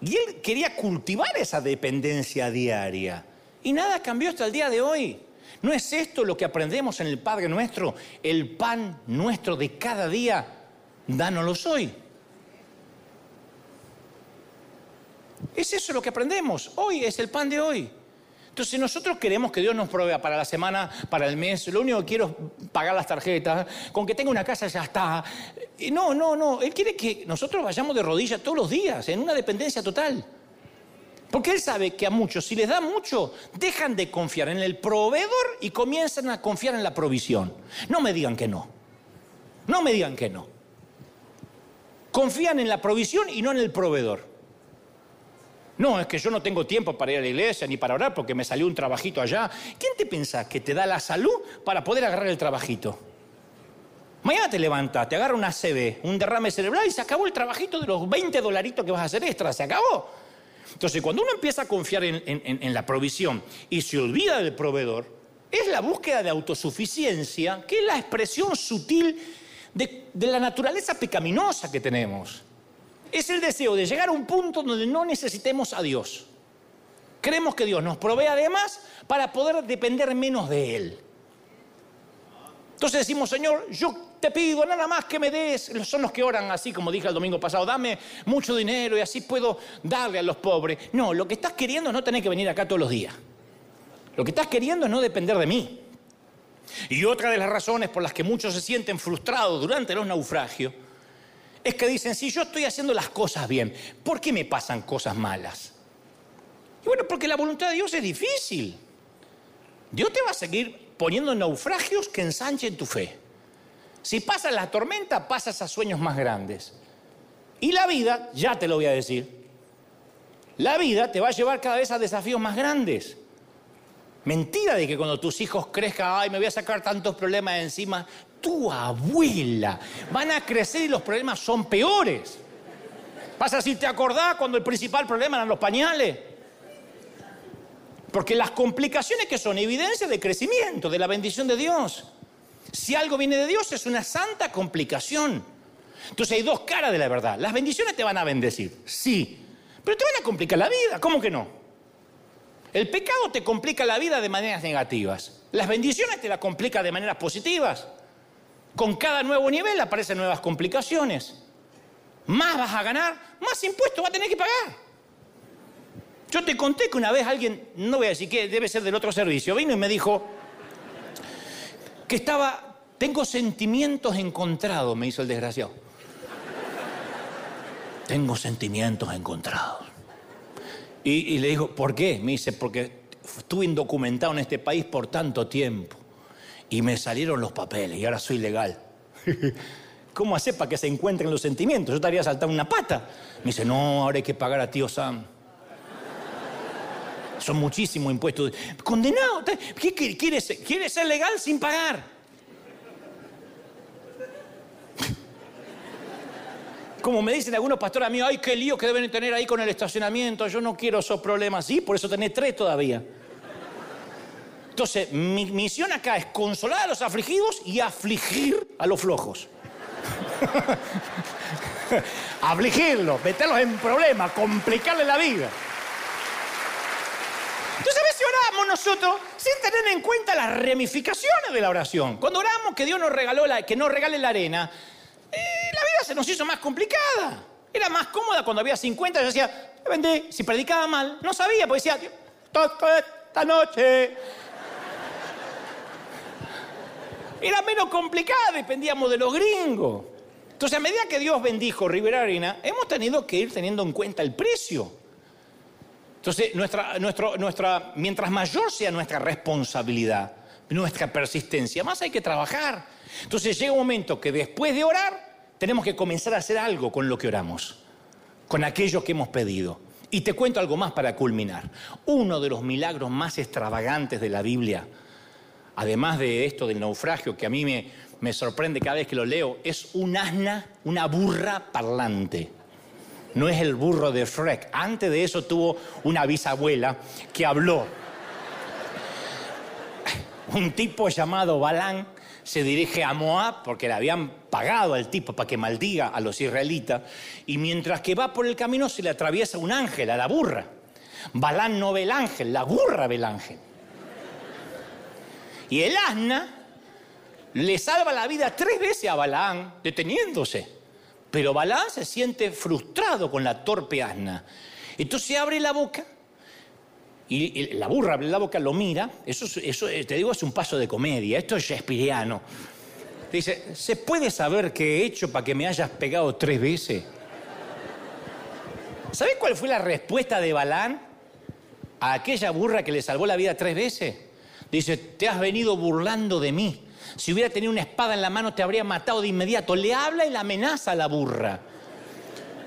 Y él quería cultivar esa dependencia diaria. Y nada cambió hasta el día de hoy. ¿No es esto lo que aprendemos en el Padre nuestro? El pan nuestro de cada día, dánoslo hoy. Es eso lo que aprendemos. Hoy es el pan de hoy. Entonces, nosotros queremos que Dios nos provea para la semana, para el mes, lo único que quiero es pagar las tarjetas, con que tenga una casa ya está. No, no, no. Él quiere que nosotros vayamos de rodillas todos los días, en una dependencia total. Porque Él sabe que a muchos, si les da mucho, dejan de confiar en el proveedor y comienzan a confiar en la provisión. No me digan que no. No me digan que no. Confían en la provisión y no en el proveedor. No, es que yo no tengo tiempo para ir a la iglesia ni para orar porque me salió un trabajito allá. ¿Quién te piensa que te da la salud para poder agarrar el trabajito? Mañana te levantas, te agarra una CB, un derrame cerebral y se acabó el trabajito de los 20 dolaritos que vas a hacer extra, se acabó. Entonces, cuando uno empieza a confiar en, la provisión y se olvida del proveedor, es la búsqueda de autosuficiencia, que es la expresión sutil de la naturaleza pecaminosa que tenemos es el deseo de llegar a un punto donde no necesitemos a Dios. Creemos que Dios nos provee además para poder depender menos de Él. Entonces decimos, Señor, yo te pido nada más que me des, son los que oran así, como dije el domingo pasado, dame mucho dinero y así puedo darle a los pobres. No, lo que estás queriendo es no tener que venir acá todos los días. Lo que estás queriendo es no depender de mí. Y otra de las razones por las que muchos se sienten frustrados durante los naufragios es que dicen, si yo estoy haciendo las cosas bien, ¿por qué me pasan cosas malas? Y bueno, porque la voluntad de Dios es difícil. Dios te va a seguir poniendo naufragios que ensanchen tu fe. Si pasas la tormenta, pasas a sueños más grandes. Y la vida, ya te lo voy a decir, la vida te va a llevar cada vez a desafíos más grandes. Mentira de que cuando tus hijos crezcan, ay, me voy a sacar tantos problemas encima tu abuela. Van a crecer y los problemas son peores. Pasa si te acordás cuando el principal problema eran los pañales. Porque las complicaciones que son evidencia de crecimiento, de la bendición de Dios. Si algo viene de Dios es una santa complicación. Entonces hay dos caras de la verdad. Las bendiciones te van a bendecir, sí, pero te van a complicar la vida. ¿Cómo que no? El pecado te complica la vida de maneras negativas. Las bendiciones te la complican de maneras positivas. Con cada nuevo nivel aparecen nuevas complicaciones. Más vas a ganar, más impuestos vas a tener que pagar. Yo te conté que una vez alguien, no voy a decir que debe ser del otro servicio, vino y me dijo que estaba, tengo sentimientos encontrados, me hizo el desgraciado. Tengo sentimientos encontrados. Y, le digo, ¿por qué? Me dice, porque estuve indocumentado en este país por tanto tiempo y me salieron los papeles y ahora soy legal. ¿Cómo hace para que se encuentren los sentimientos? Yo estaría saltando una pata. Me dice, no, ahora hay que pagar a tío Sam. Son muchísimos impuestos. Condenado. ¿Qué quiere, quiere ser legal sin pagar? Como me dicen algunos pastores a mí, ay, qué lío que deben tener ahí con el estacionamiento. Yo no quiero esos problemas. Sí, por eso tenés tres todavía. Entonces, mi misión acá es consolar a los afligidos y afligir a los flojos. afligirlos, meterlos en problemas, complicarles la vida. Entonces a veces oramos nosotros sin tener en cuenta las ramificaciones de la oración. Cuando oramos que Dios nos regaló la, que nos regale la arena, eh, la vida se nos hizo más complicada. Era más cómoda cuando había 50, yo decía, vendí, si predicaba mal, no sabía, porque decía, esta noche. Era menos complicada, dependíamos de los gringos. Entonces, a medida que Dios bendijo Rivera Arena, hemos tenido que ir teniendo en cuenta el precio. Entonces, nuestra, nuestra, mientras mayor sea nuestra responsabilidad, nuestra persistencia, más hay que trabajar. Entonces llega un momento que después de orar, tenemos que comenzar a hacer algo con lo que oramos, con aquello que hemos pedido. Y te cuento algo más para culminar. Uno de los milagros más extravagantes de la Biblia, además de esto del naufragio que a mí me, me sorprende cada vez que lo leo, es un asna, una burra parlante no es el burro de Shrek. Antes de eso tuvo una bisabuela que habló. Un tipo llamado Balán se dirige a Moab porque le habían pagado al tipo para que maldiga a los israelitas y mientras que va por el camino se le atraviesa un ángel a la burra. Balán no ve el ángel, la burra ve el ángel. Y el asna le salva la vida tres veces a Balán deteniéndose. Pero Balán se siente frustrado con la torpe asna. Entonces abre la boca y, la burra abre la boca, lo mira. Eso, eso, te digo, es un paso de comedia. Esto es Shakespeareano. Dice, ¿se puede saber qué he hecho para que me hayas pegado tres veces? ¿Sabes cuál fue la respuesta de Balán a aquella burra que le salvó la vida tres veces? Dice, te has venido burlando de mí. Si hubiera tenido una espada en la mano te habría matado de inmediato. Le habla y la amenaza a la burra.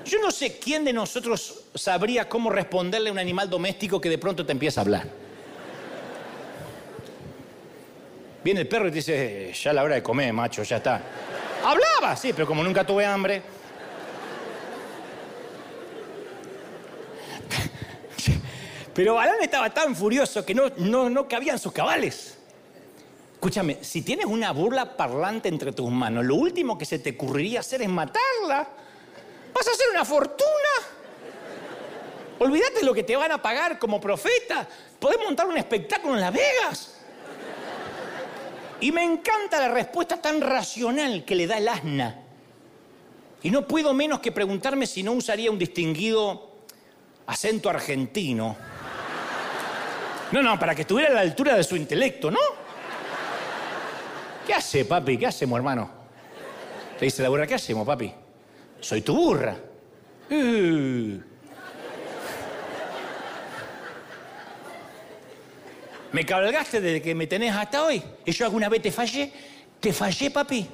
Yo no sé quién de nosotros sabría cómo responderle a un animal doméstico que de pronto te empieza a hablar. Viene el perro y te dice, ya la hora de comer, macho, ya está. Hablaba, sí, pero como nunca tuve hambre. Pero Balán estaba tan furioso que no, no, no cabían sus cabales. Escúchame, si tienes una burla parlante entre tus manos, lo último que se te ocurriría hacer es matarla. Vas a hacer una fortuna. Olvídate lo que te van a pagar como profeta. Podés montar un espectáculo en Las Vegas. Y me encanta la respuesta tan racional que le da el asna. Y no puedo menos que preguntarme si no usaría un distinguido acento argentino. No, no, para que estuviera a la altura de su intelecto, ¿no? ¿Qué hace, papi? ¿Qué hacemos, hermano? Le dice la burra, ¿qué hacemos, papi? Soy tu burra. Uh. Me cabalgaste desde que me tenés hasta hoy. ¿Y yo alguna vez te fallé? ¿Te fallé, papi?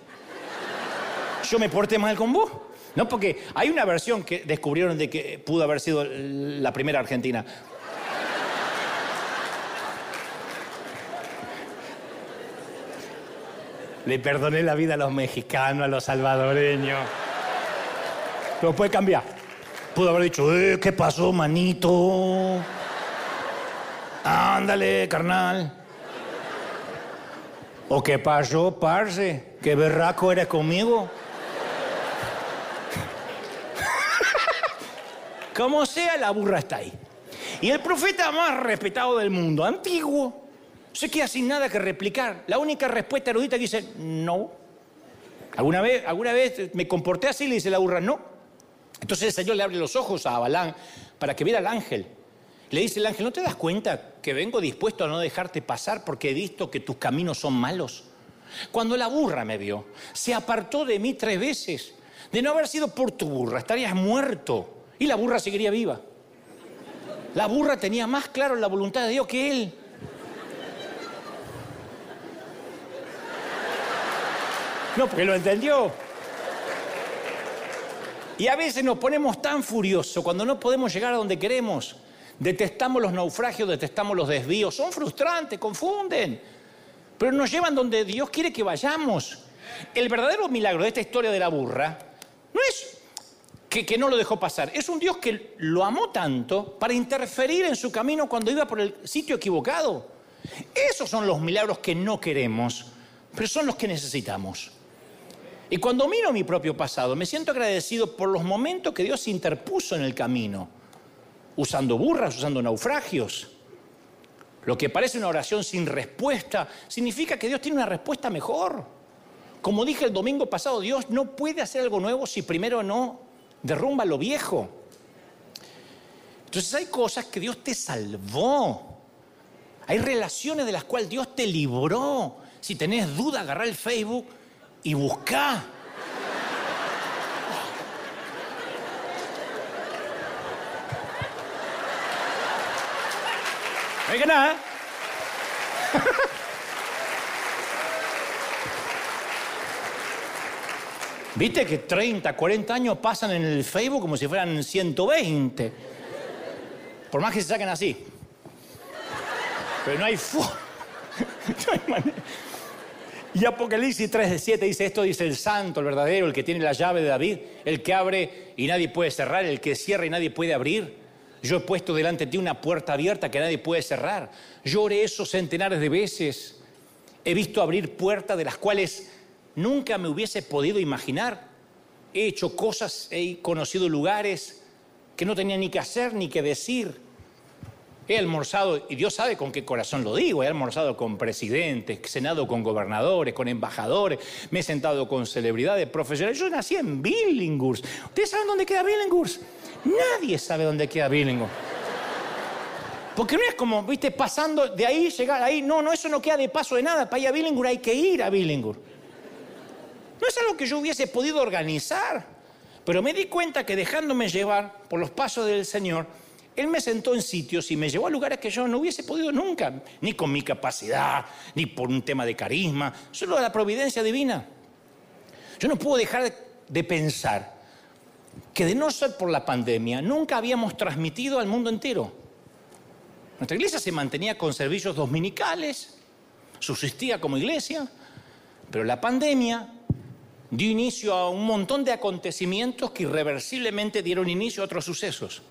¿Yo me porté mal con vos? No, porque hay una versión que descubrieron de que pudo haber sido la primera argentina. Le perdoné la vida a los mexicanos, a los salvadoreños. Lo puede cambiar. Pudo haber dicho, eh, ¿qué pasó, manito? Ándale, carnal. ¿O qué pasó, parce? ¿Qué berraco eres conmigo? Como sea, la burra está ahí. Y el profeta más respetado del mundo, antiguo, se queda sin nada que replicar. La única respuesta erudita que dice, no. ¿Alguna vez, ¿Alguna vez me comporté así? Le dice la burra, no. Entonces el Señor le abre los ojos a Balán para que viera al ángel. Le dice el ángel, ¿no te das cuenta que vengo dispuesto a no dejarte pasar porque he visto que tus caminos son malos? Cuando la burra me vio, se apartó de mí tres veces. De no haber sido por tu burra, estarías muerto. Y la burra seguiría viva. La burra tenía más claro la voluntad de Dios que él. No, porque lo entendió. Y a veces nos ponemos tan furiosos cuando no podemos llegar a donde queremos. Detestamos los naufragios, detestamos los desvíos. Son frustrantes, confunden. Pero nos llevan donde Dios quiere que vayamos. El verdadero milagro de esta historia de la burra no es que, que, no lo dejó pasar, es un Dios que lo amó tanto para interferir en su camino cuando iba por el sitio equivocado. Esos son los milagros que no queremos, pero son los que necesitamos. Y cuando miro mi propio pasado, me siento agradecido por los momentos que Dios interpuso en el camino, usando burras, usando naufragios. Lo que parece una oración sin respuesta significa que Dios tiene una respuesta mejor. Como dije el domingo pasado, Dios no puede hacer algo nuevo si primero no derrumba lo viejo. Entonces hay cosas que Dios te salvó. Hay relaciones de las cuales Dios te libró. Si tenés duda, agarrar el Facebook y buscá. No hay que nada. Viste que 30, 40 años pasan en el Facebook como si fueran 120. Por más que se saquen así. Pero no hay forma. No hay manera. Y Apocalipsis 3 de 7 dice, esto dice el santo, el verdadero, el que tiene la llave de David, el que abre y nadie puede cerrar, el que cierra y nadie puede abrir. Yo he puesto delante de ti una puerta abierta que nadie puede cerrar. Yo oré eso centenares de veces. He visto abrir puertas de las cuales nunca me hubiese podido imaginar. He hecho cosas, he conocido lugares que no tenía ni que hacer ni que decir. He almorzado, y Dios sabe con qué corazón lo digo, he almorzado con presidentes, cenado con gobernadores, con embajadores, me he sentado con celebridades profesionales. Yo nací en Billinghurst. ¿Ustedes saben dónde queda Billinghurst? Nadie sabe dónde queda Billinghurst. Porque no es como, viste, pasando de ahí, llegar ahí. No, no, eso no queda de paso de nada. Para ir a Billinghurst hay que ir a Billinghurst. No es algo que yo hubiese podido organizar. Pero me di cuenta que dejándome llevar por los pasos del Señor, él me sentó en sitios y me llevó a lugares que yo no hubiese podido nunca, ni con mi capacidad, ni por un tema de carisma, solo la providencia divina. Yo no puedo dejar de pensar que de no ser por la pandemia, nunca habíamos transmitido al mundo entero. Nuestra iglesia se mantenía con servicios dominicales, subsistía como iglesia, pero la pandemia dio inicio a un montón de acontecimientos que irreversiblemente dieron inicio a otros sucesos.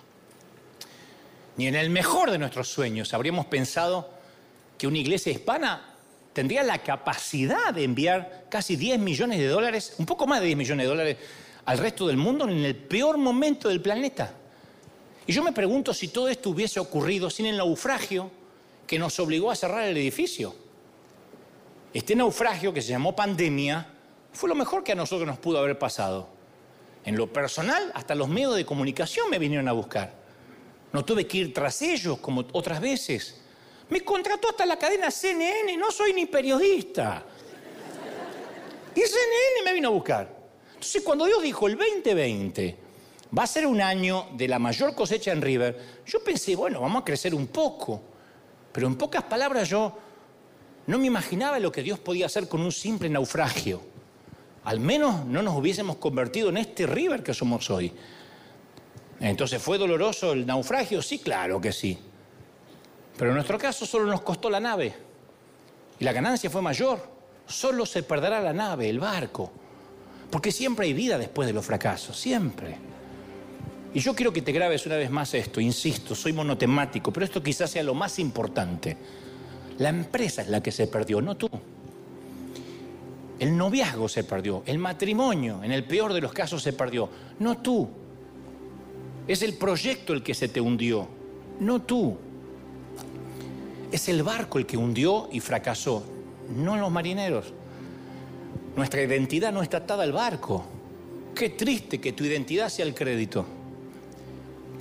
Ni en el mejor de nuestros sueños habríamos pensado que una iglesia hispana tendría la capacidad de enviar casi 10 millones de dólares, un poco más de 10 millones de dólares al resto del mundo en el peor momento del planeta. Y yo me pregunto si todo esto hubiese ocurrido sin el naufragio que nos obligó a cerrar el edificio. Este naufragio que se llamó pandemia fue lo mejor que a nosotros nos pudo haber pasado. En lo personal, hasta los medios de comunicación me vinieron a buscar. No tuve que ir tras ellos como otras veces. Me contrató hasta la cadena CNN, no soy ni periodista. Y CNN me vino a buscar. Entonces, cuando Dios dijo el 2020 va a ser un año de la mayor cosecha en River, yo pensé, bueno, vamos a crecer un poco. Pero en pocas palabras yo no me imaginaba lo que Dios podía hacer con un simple naufragio. Al menos no nos hubiésemos convertido en este River que somos hoy. Entonces, ¿fue doloroso el naufragio? Sí, claro que sí. Pero en nuestro caso solo nos costó la nave. Y la ganancia fue mayor. Solo se perderá la nave, el barco. Porque siempre hay vida después de los fracasos, siempre. Y yo quiero que te grabes una vez más esto, insisto, soy monotemático, pero esto quizás sea lo más importante. La empresa es la que se perdió, no tú. El noviazgo se perdió, el matrimonio, en el peor de los casos, se perdió, no tú. Es el proyecto el que se te hundió, no tú. Es el barco el que hundió y fracasó, no los marineros. Nuestra identidad no está atada al barco. Qué triste que tu identidad sea el crédito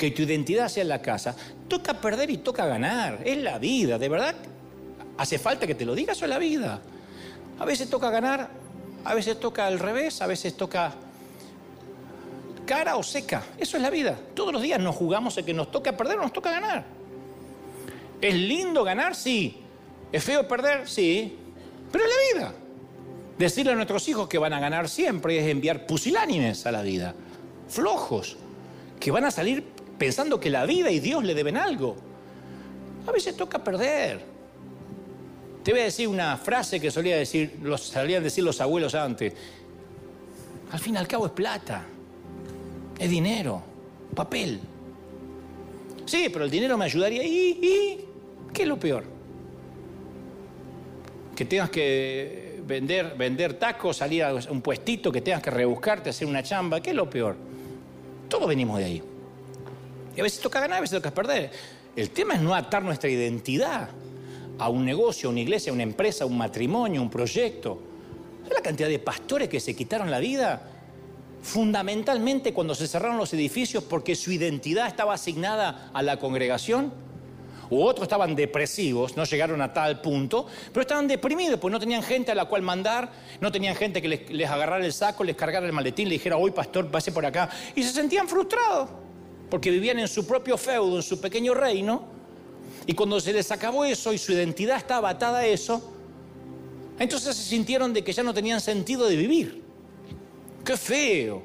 que tu identidad sea la casa, toca perder y toca ganar. Es la vida, de verdad. ¿Hace falta que te lo digas o es la vida? A veces toca ganar, a veces toca al revés, a veces toca cara o seca. Eso es la vida. Todos los días nos jugamos a que nos toca perder o nos toca ganar. ¿Es lindo ganar? Sí. ¿Es feo perder? Sí. Pero es la vida. Decirle a nuestros hijos que van a ganar siempre es enviar pusilánimes a la vida. Flojos. Que van a salir pensando que la vida y Dios le deben algo. A veces toca perder. Te voy a decir una frase que solía decir, los, solían decir los abuelos antes. Al fin y al cabo es plata, es dinero, papel. Sí, pero el dinero me ayudaría. ¿Y, qué es lo peor? Que tengas que vender, vender tacos, salir a un puestito, que tengas que rebuscarte, hacer una chamba. ¿Qué es lo peor? Todos venimos de ahí. Y a veces toca ganar, a veces toca perder. El tema es no atar nuestra identidad a un negocio, a una iglesia, a una empresa, a un matrimonio, a un proyecto. ¿Sabes la cantidad de pastores que se quitaron la vida? Fundamentalmente cuando se cerraron los edificios porque su identidad estaba asignada a la congregación. U otros estaban depresivos, no llegaron a tal punto, pero estaban deprimidos, pues no tenían gente a la cual mandar, no tenían gente que les, les agarrara el saco, les cargara el maletín, le dijera, hoy pastor, pase por acá. Y se sentían frustrados porque vivían en su propio feudo, en su pequeño reino, y cuando se les acabó eso y su identidad estaba atada a eso, entonces se sintieron de que ya no tenían sentido de vivir. ¡Qué feo!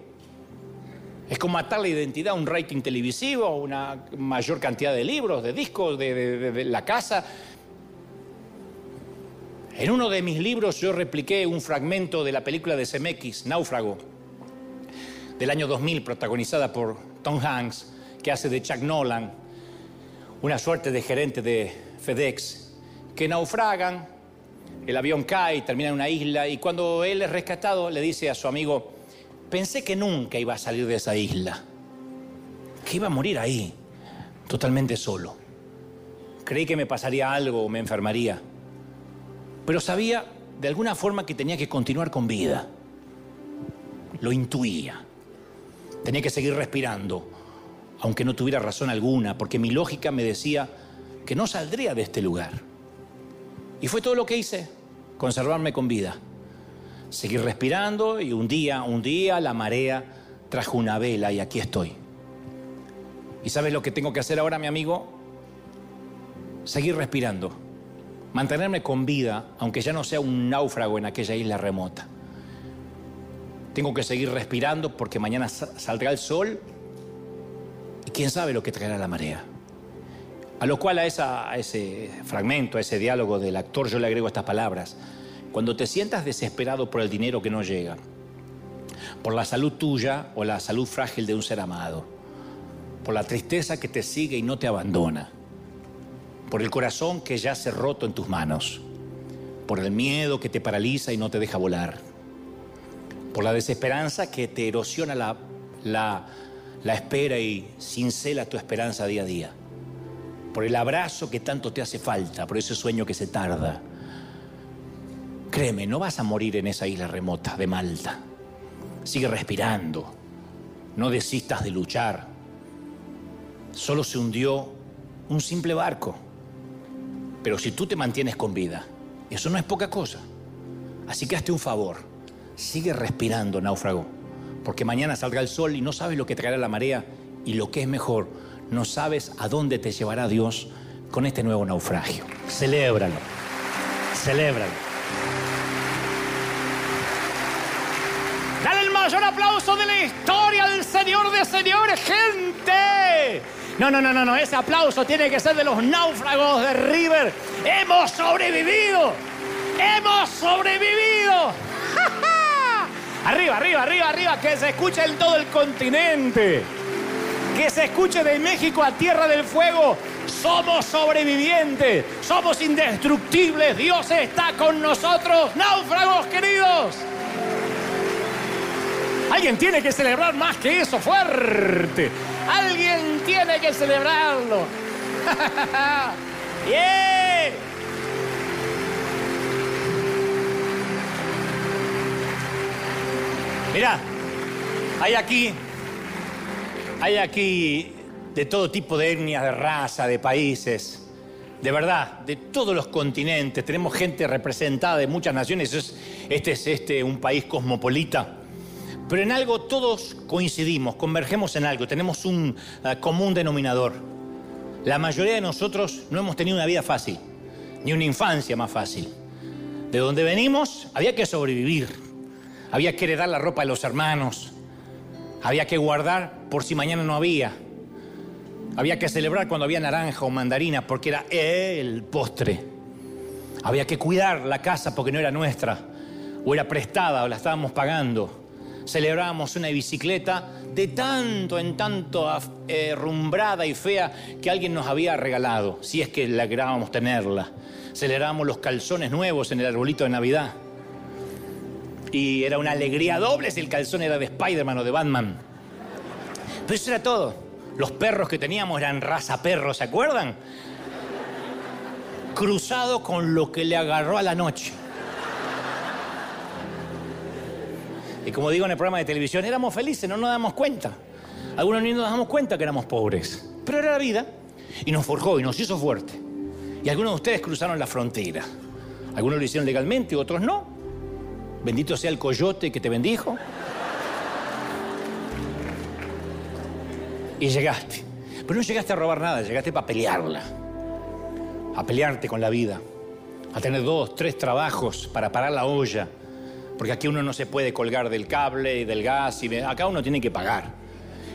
Es como matar la identidad a un rating televisivo, una mayor cantidad de libros, de discos, de, la casa. En uno de mis libros yo repliqué un fragmento de la película de CMX, Náufrago, del año 2000, protagonizada por Tom Hanks, que hace de Chuck Nolan, una suerte de gerente de FedEx, que naufragan, el avión cae, termina en una isla y cuando él es rescatado le dice a su amigo, pensé que nunca iba a salir de esa isla, que iba a morir ahí, totalmente solo. Creí que me pasaría algo o me enfermaría, pero sabía de alguna forma que tenía que continuar con vida. Lo intuía. Tenía que seguir respirando, aunque no tuviera razón alguna, porque mi lógica me decía que no saldría de este lugar. Y fue todo lo que hice, conservarme con vida. Seguir respirando y un día, un día la marea trajo una vela y aquí estoy. ¿Y sabes lo que tengo que hacer ahora, mi amigo? Seguir respirando, mantenerme con vida, aunque ya no sea un náufrago en aquella isla remota. Tengo que seguir respirando porque mañana saldrá el sol y quién sabe lo que traerá la marea. A lo cual a, ese fragmento, a ese diálogo del actor yo le agrego estas palabras. Cuando te sientas desesperado por el dinero que no llega, por la salud tuya o la salud frágil de un ser amado, por la tristeza que te sigue y no te abandona, por el corazón que ya se roto en tus manos, por el miedo que te paraliza y no te deja volar, por la desesperanza que te erosiona la, la la espera y cincela tu esperanza día a día. Por el abrazo que tanto te hace falta, por ese sueño que se tarda. Créeme, no vas a morir en esa isla remota de Malta. Sigue respirando. No desistas de luchar. Solo se hundió un simple barco. Pero si tú te mantienes con vida, eso no es poca cosa. Así que hazte un favor. Sigue respirando, náufrago porque mañana saldrá el sol y no sabes lo que traerá la marea y lo que es mejor, no sabes a dónde te llevará Dios con este nuevo naufragio. Celébralo, celébralo. Dale el mayor aplauso de la historia del Señor de señores, gente. No, no, no, no, no, ese aplauso tiene que ser de los náufragos de River. Hemos sobrevivido, hemos sobrevivido. Arriba, arriba, arriba, arriba, que se escuche en todo el continente. Que se escuche de México a Tierra del Fuego. Somos sobrevivientes, somos indestructibles. Dios está con nosotros, náufragos queridos. Alguien tiene que celebrar más que eso, fuerte. Alguien tiene que celebrarlo. ¡Yeah! Mira, hay aquí, hay aquí de todo tipo de etnias, de raza, de países, de verdad, de todos los continentes. Tenemos gente representada de muchas naciones. Este es este un país cosmopolita. Pero en algo todos coincidimos, convergemos en algo, tenemos un uh, común denominador. La mayoría de nosotros no hemos tenido una vida fácil, ni una infancia más fácil. De donde venimos había que sobrevivir, había que heredar la ropa de los hermanos, había que guardar por si mañana no había, había que celebrar cuando había naranja o mandarina porque era el postre, había que cuidar la casa porque no era nuestra, o era prestada o la estábamos pagando celebrábamos una bicicleta de tanto en tanto eh, rumbrada y fea que alguien nos había regalado, si es que lográbamos tenerla. Celebrábamos los calzones nuevos en el arbolito de Navidad. Y era una alegría doble si el calzón era de Spider-Man o de Batman. Pero eso era todo. Los perros que teníamos eran raza perro, ¿se acuerdan? Cruzado con lo que le agarró a la noche. Y como digo en el programa de televisión, éramos felices, no nos damos cuenta. Algunos ni nos damos cuenta que éramos pobres. Pero era la vida y nos forjó y nos hizo fuerte. Y algunos de ustedes cruzaron la frontera. Algunos lo hicieron legalmente, otros no. Bendito sea el coyote que te bendijo. Y llegaste. Pero no llegaste a robar nada, llegaste para pelearla. A pelearte con la vida. A tener dos, tres trabajos para parar la olla porque aquí uno no se puede colgar del cable y del gas, y acá uno tiene que pagar.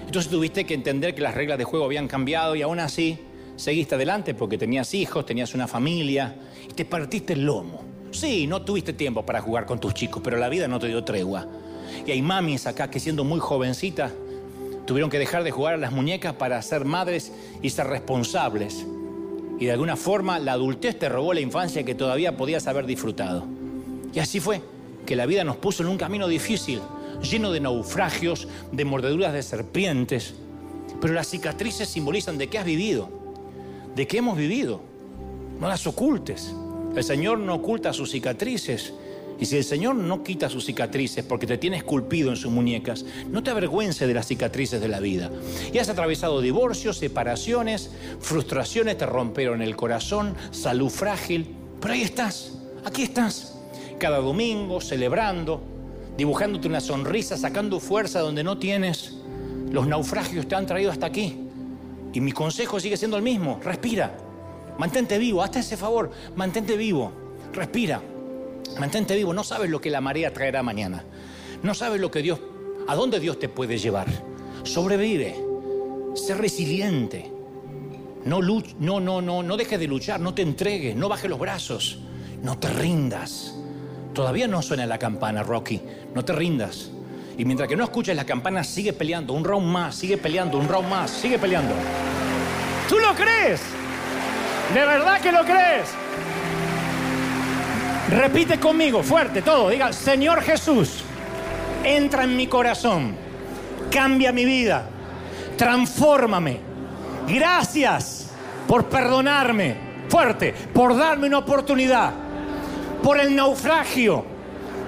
Entonces tuviste que entender que las reglas de juego habían cambiado y aún así seguiste adelante porque tenías hijos, tenías una familia y te partiste el lomo. Sí, no tuviste tiempo para jugar con tus chicos, pero la vida no te dio tregua. Y hay mamis acá que siendo muy jovencitas tuvieron que dejar de jugar a las muñecas para ser madres y ser responsables. Y de alguna forma la adultez te robó la infancia que todavía podías haber disfrutado. Y así fue que la vida nos puso en un camino difícil, lleno de naufragios, de mordeduras de serpientes. Pero las cicatrices simbolizan de qué has vivido, de qué hemos vivido. No las ocultes. El Señor no oculta sus cicatrices. Y si el Señor no quita sus cicatrices porque te tiene esculpido en sus muñecas, no te avergüences de las cicatrices de la vida. Y has atravesado divorcios, separaciones, frustraciones, te rompieron el corazón, salud frágil. Pero ahí estás, aquí estás cada domingo, celebrando, dibujándote una sonrisa, sacando fuerza donde no tienes. Los naufragios te han traído hasta aquí. Y mi consejo sigue siendo el mismo. Respira. Mantente vivo. Hazte ese favor. Mantente vivo. Respira. Mantente vivo. No sabes lo que la marea traerá mañana. No sabes lo que Dios, a dónde Dios te puede llevar. Sobrevive. Sé resiliente. No, no, no, no, no dejes de luchar. No te entregues. No bajes los brazos. No te rindas. Todavía no suena la campana, Rocky. No te rindas. Y mientras que no escuches la campana, sigue peleando. Un round más, sigue peleando, un round más, sigue peleando. ¿Tú lo crees? ¿De verdad que lo crees? Repite conmigo, fuerte, todo. Diga, Señor Jesús, entra en mi corazón, cambia mi vida, transfórmame. Gracias por perdonarme, fuerte, por darme una oportunidad por el naufragio.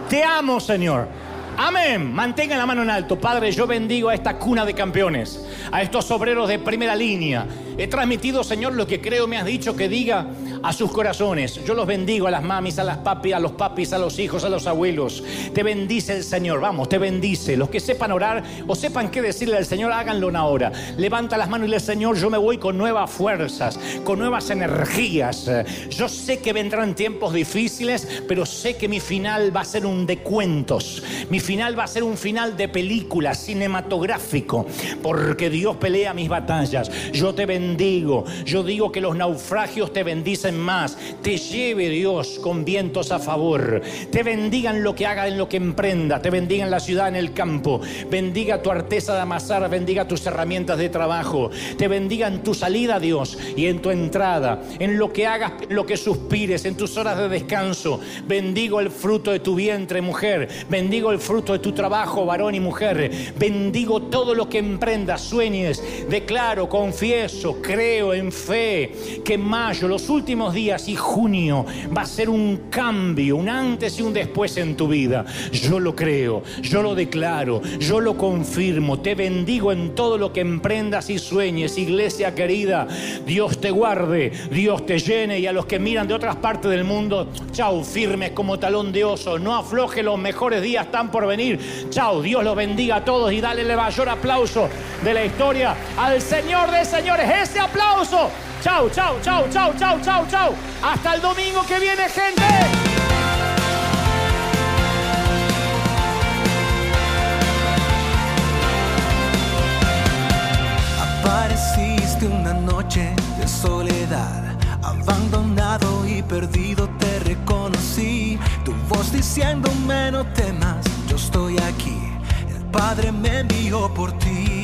Te amo, Señor. Amén. Mantenga la mano en alto. Padre, yo bendigo a esta cuna de campeones, a estos obreros de primera línea. He transmitido, Señor, lo que creo me has dicho que diga a sus corazones. Yo los bendigo a las mamis, a las papis, a los papis, a los hijos, a los abuelos. Te bendice el Señor, vamos, te bendice. Los que sepan orar o sepan qué decirle al Señor, háganlo ahora. Levanta las manos y dile, Señor, yo me voy con nuevas fuerzas, con nuevas energías. Yo sé que vendrán tiempos difíciles, pero sé que mi final va a ser un de cuentos. Mi final va a ser un final de película, cinematográfico, porque Dios pelea mis batallas. Yo te bendigo. Yo digo que los naufragios te bendicen más, te lleve Dios con vientos a favor, te bendiga en lo que haga, en lo que emprenda, te bendiga en la ciudad, en el campo, bendiga tu arteza de amasar, bendiga tus herramientas de trabajo, te bendiga en tu salida Dios y en tu entrada, en lo que hagas, en lo que suspires, en tus horas de descanso, bendigo el fruto de tu vientre mujer, bendigo el fruto de tu trabajo varón y mujer, bendigo todo lo que emprendas, sueñes, declaro, confieso, creo en fe que mayo, los últimos días y junio va a ser un cambio, un antes y un después en tu vida. Yo lo creo, yo lo declaro, yo lo confirmo. Te bendigo en todo lo que emprendas y sueñes, iglesia querida. Dios te guarde, Dios te llene y a los que miran de otras partes del mundo, chau, firmes como talón de oso. No afloje, los mejores días están por venir. Chau, Dios los bendiga a todos y dale el mayor aplauso de la historia al Señor de señores. Ese aplauso. Chau, chau, chau, chau, chau, chau, chau. Hasta el domingo que viene, gente. Apareciste una noche de soledad, abandonado y perdido te reconocí. Tu voz diciéndome no temas, yo estoy aquí. El Padre me envió por ti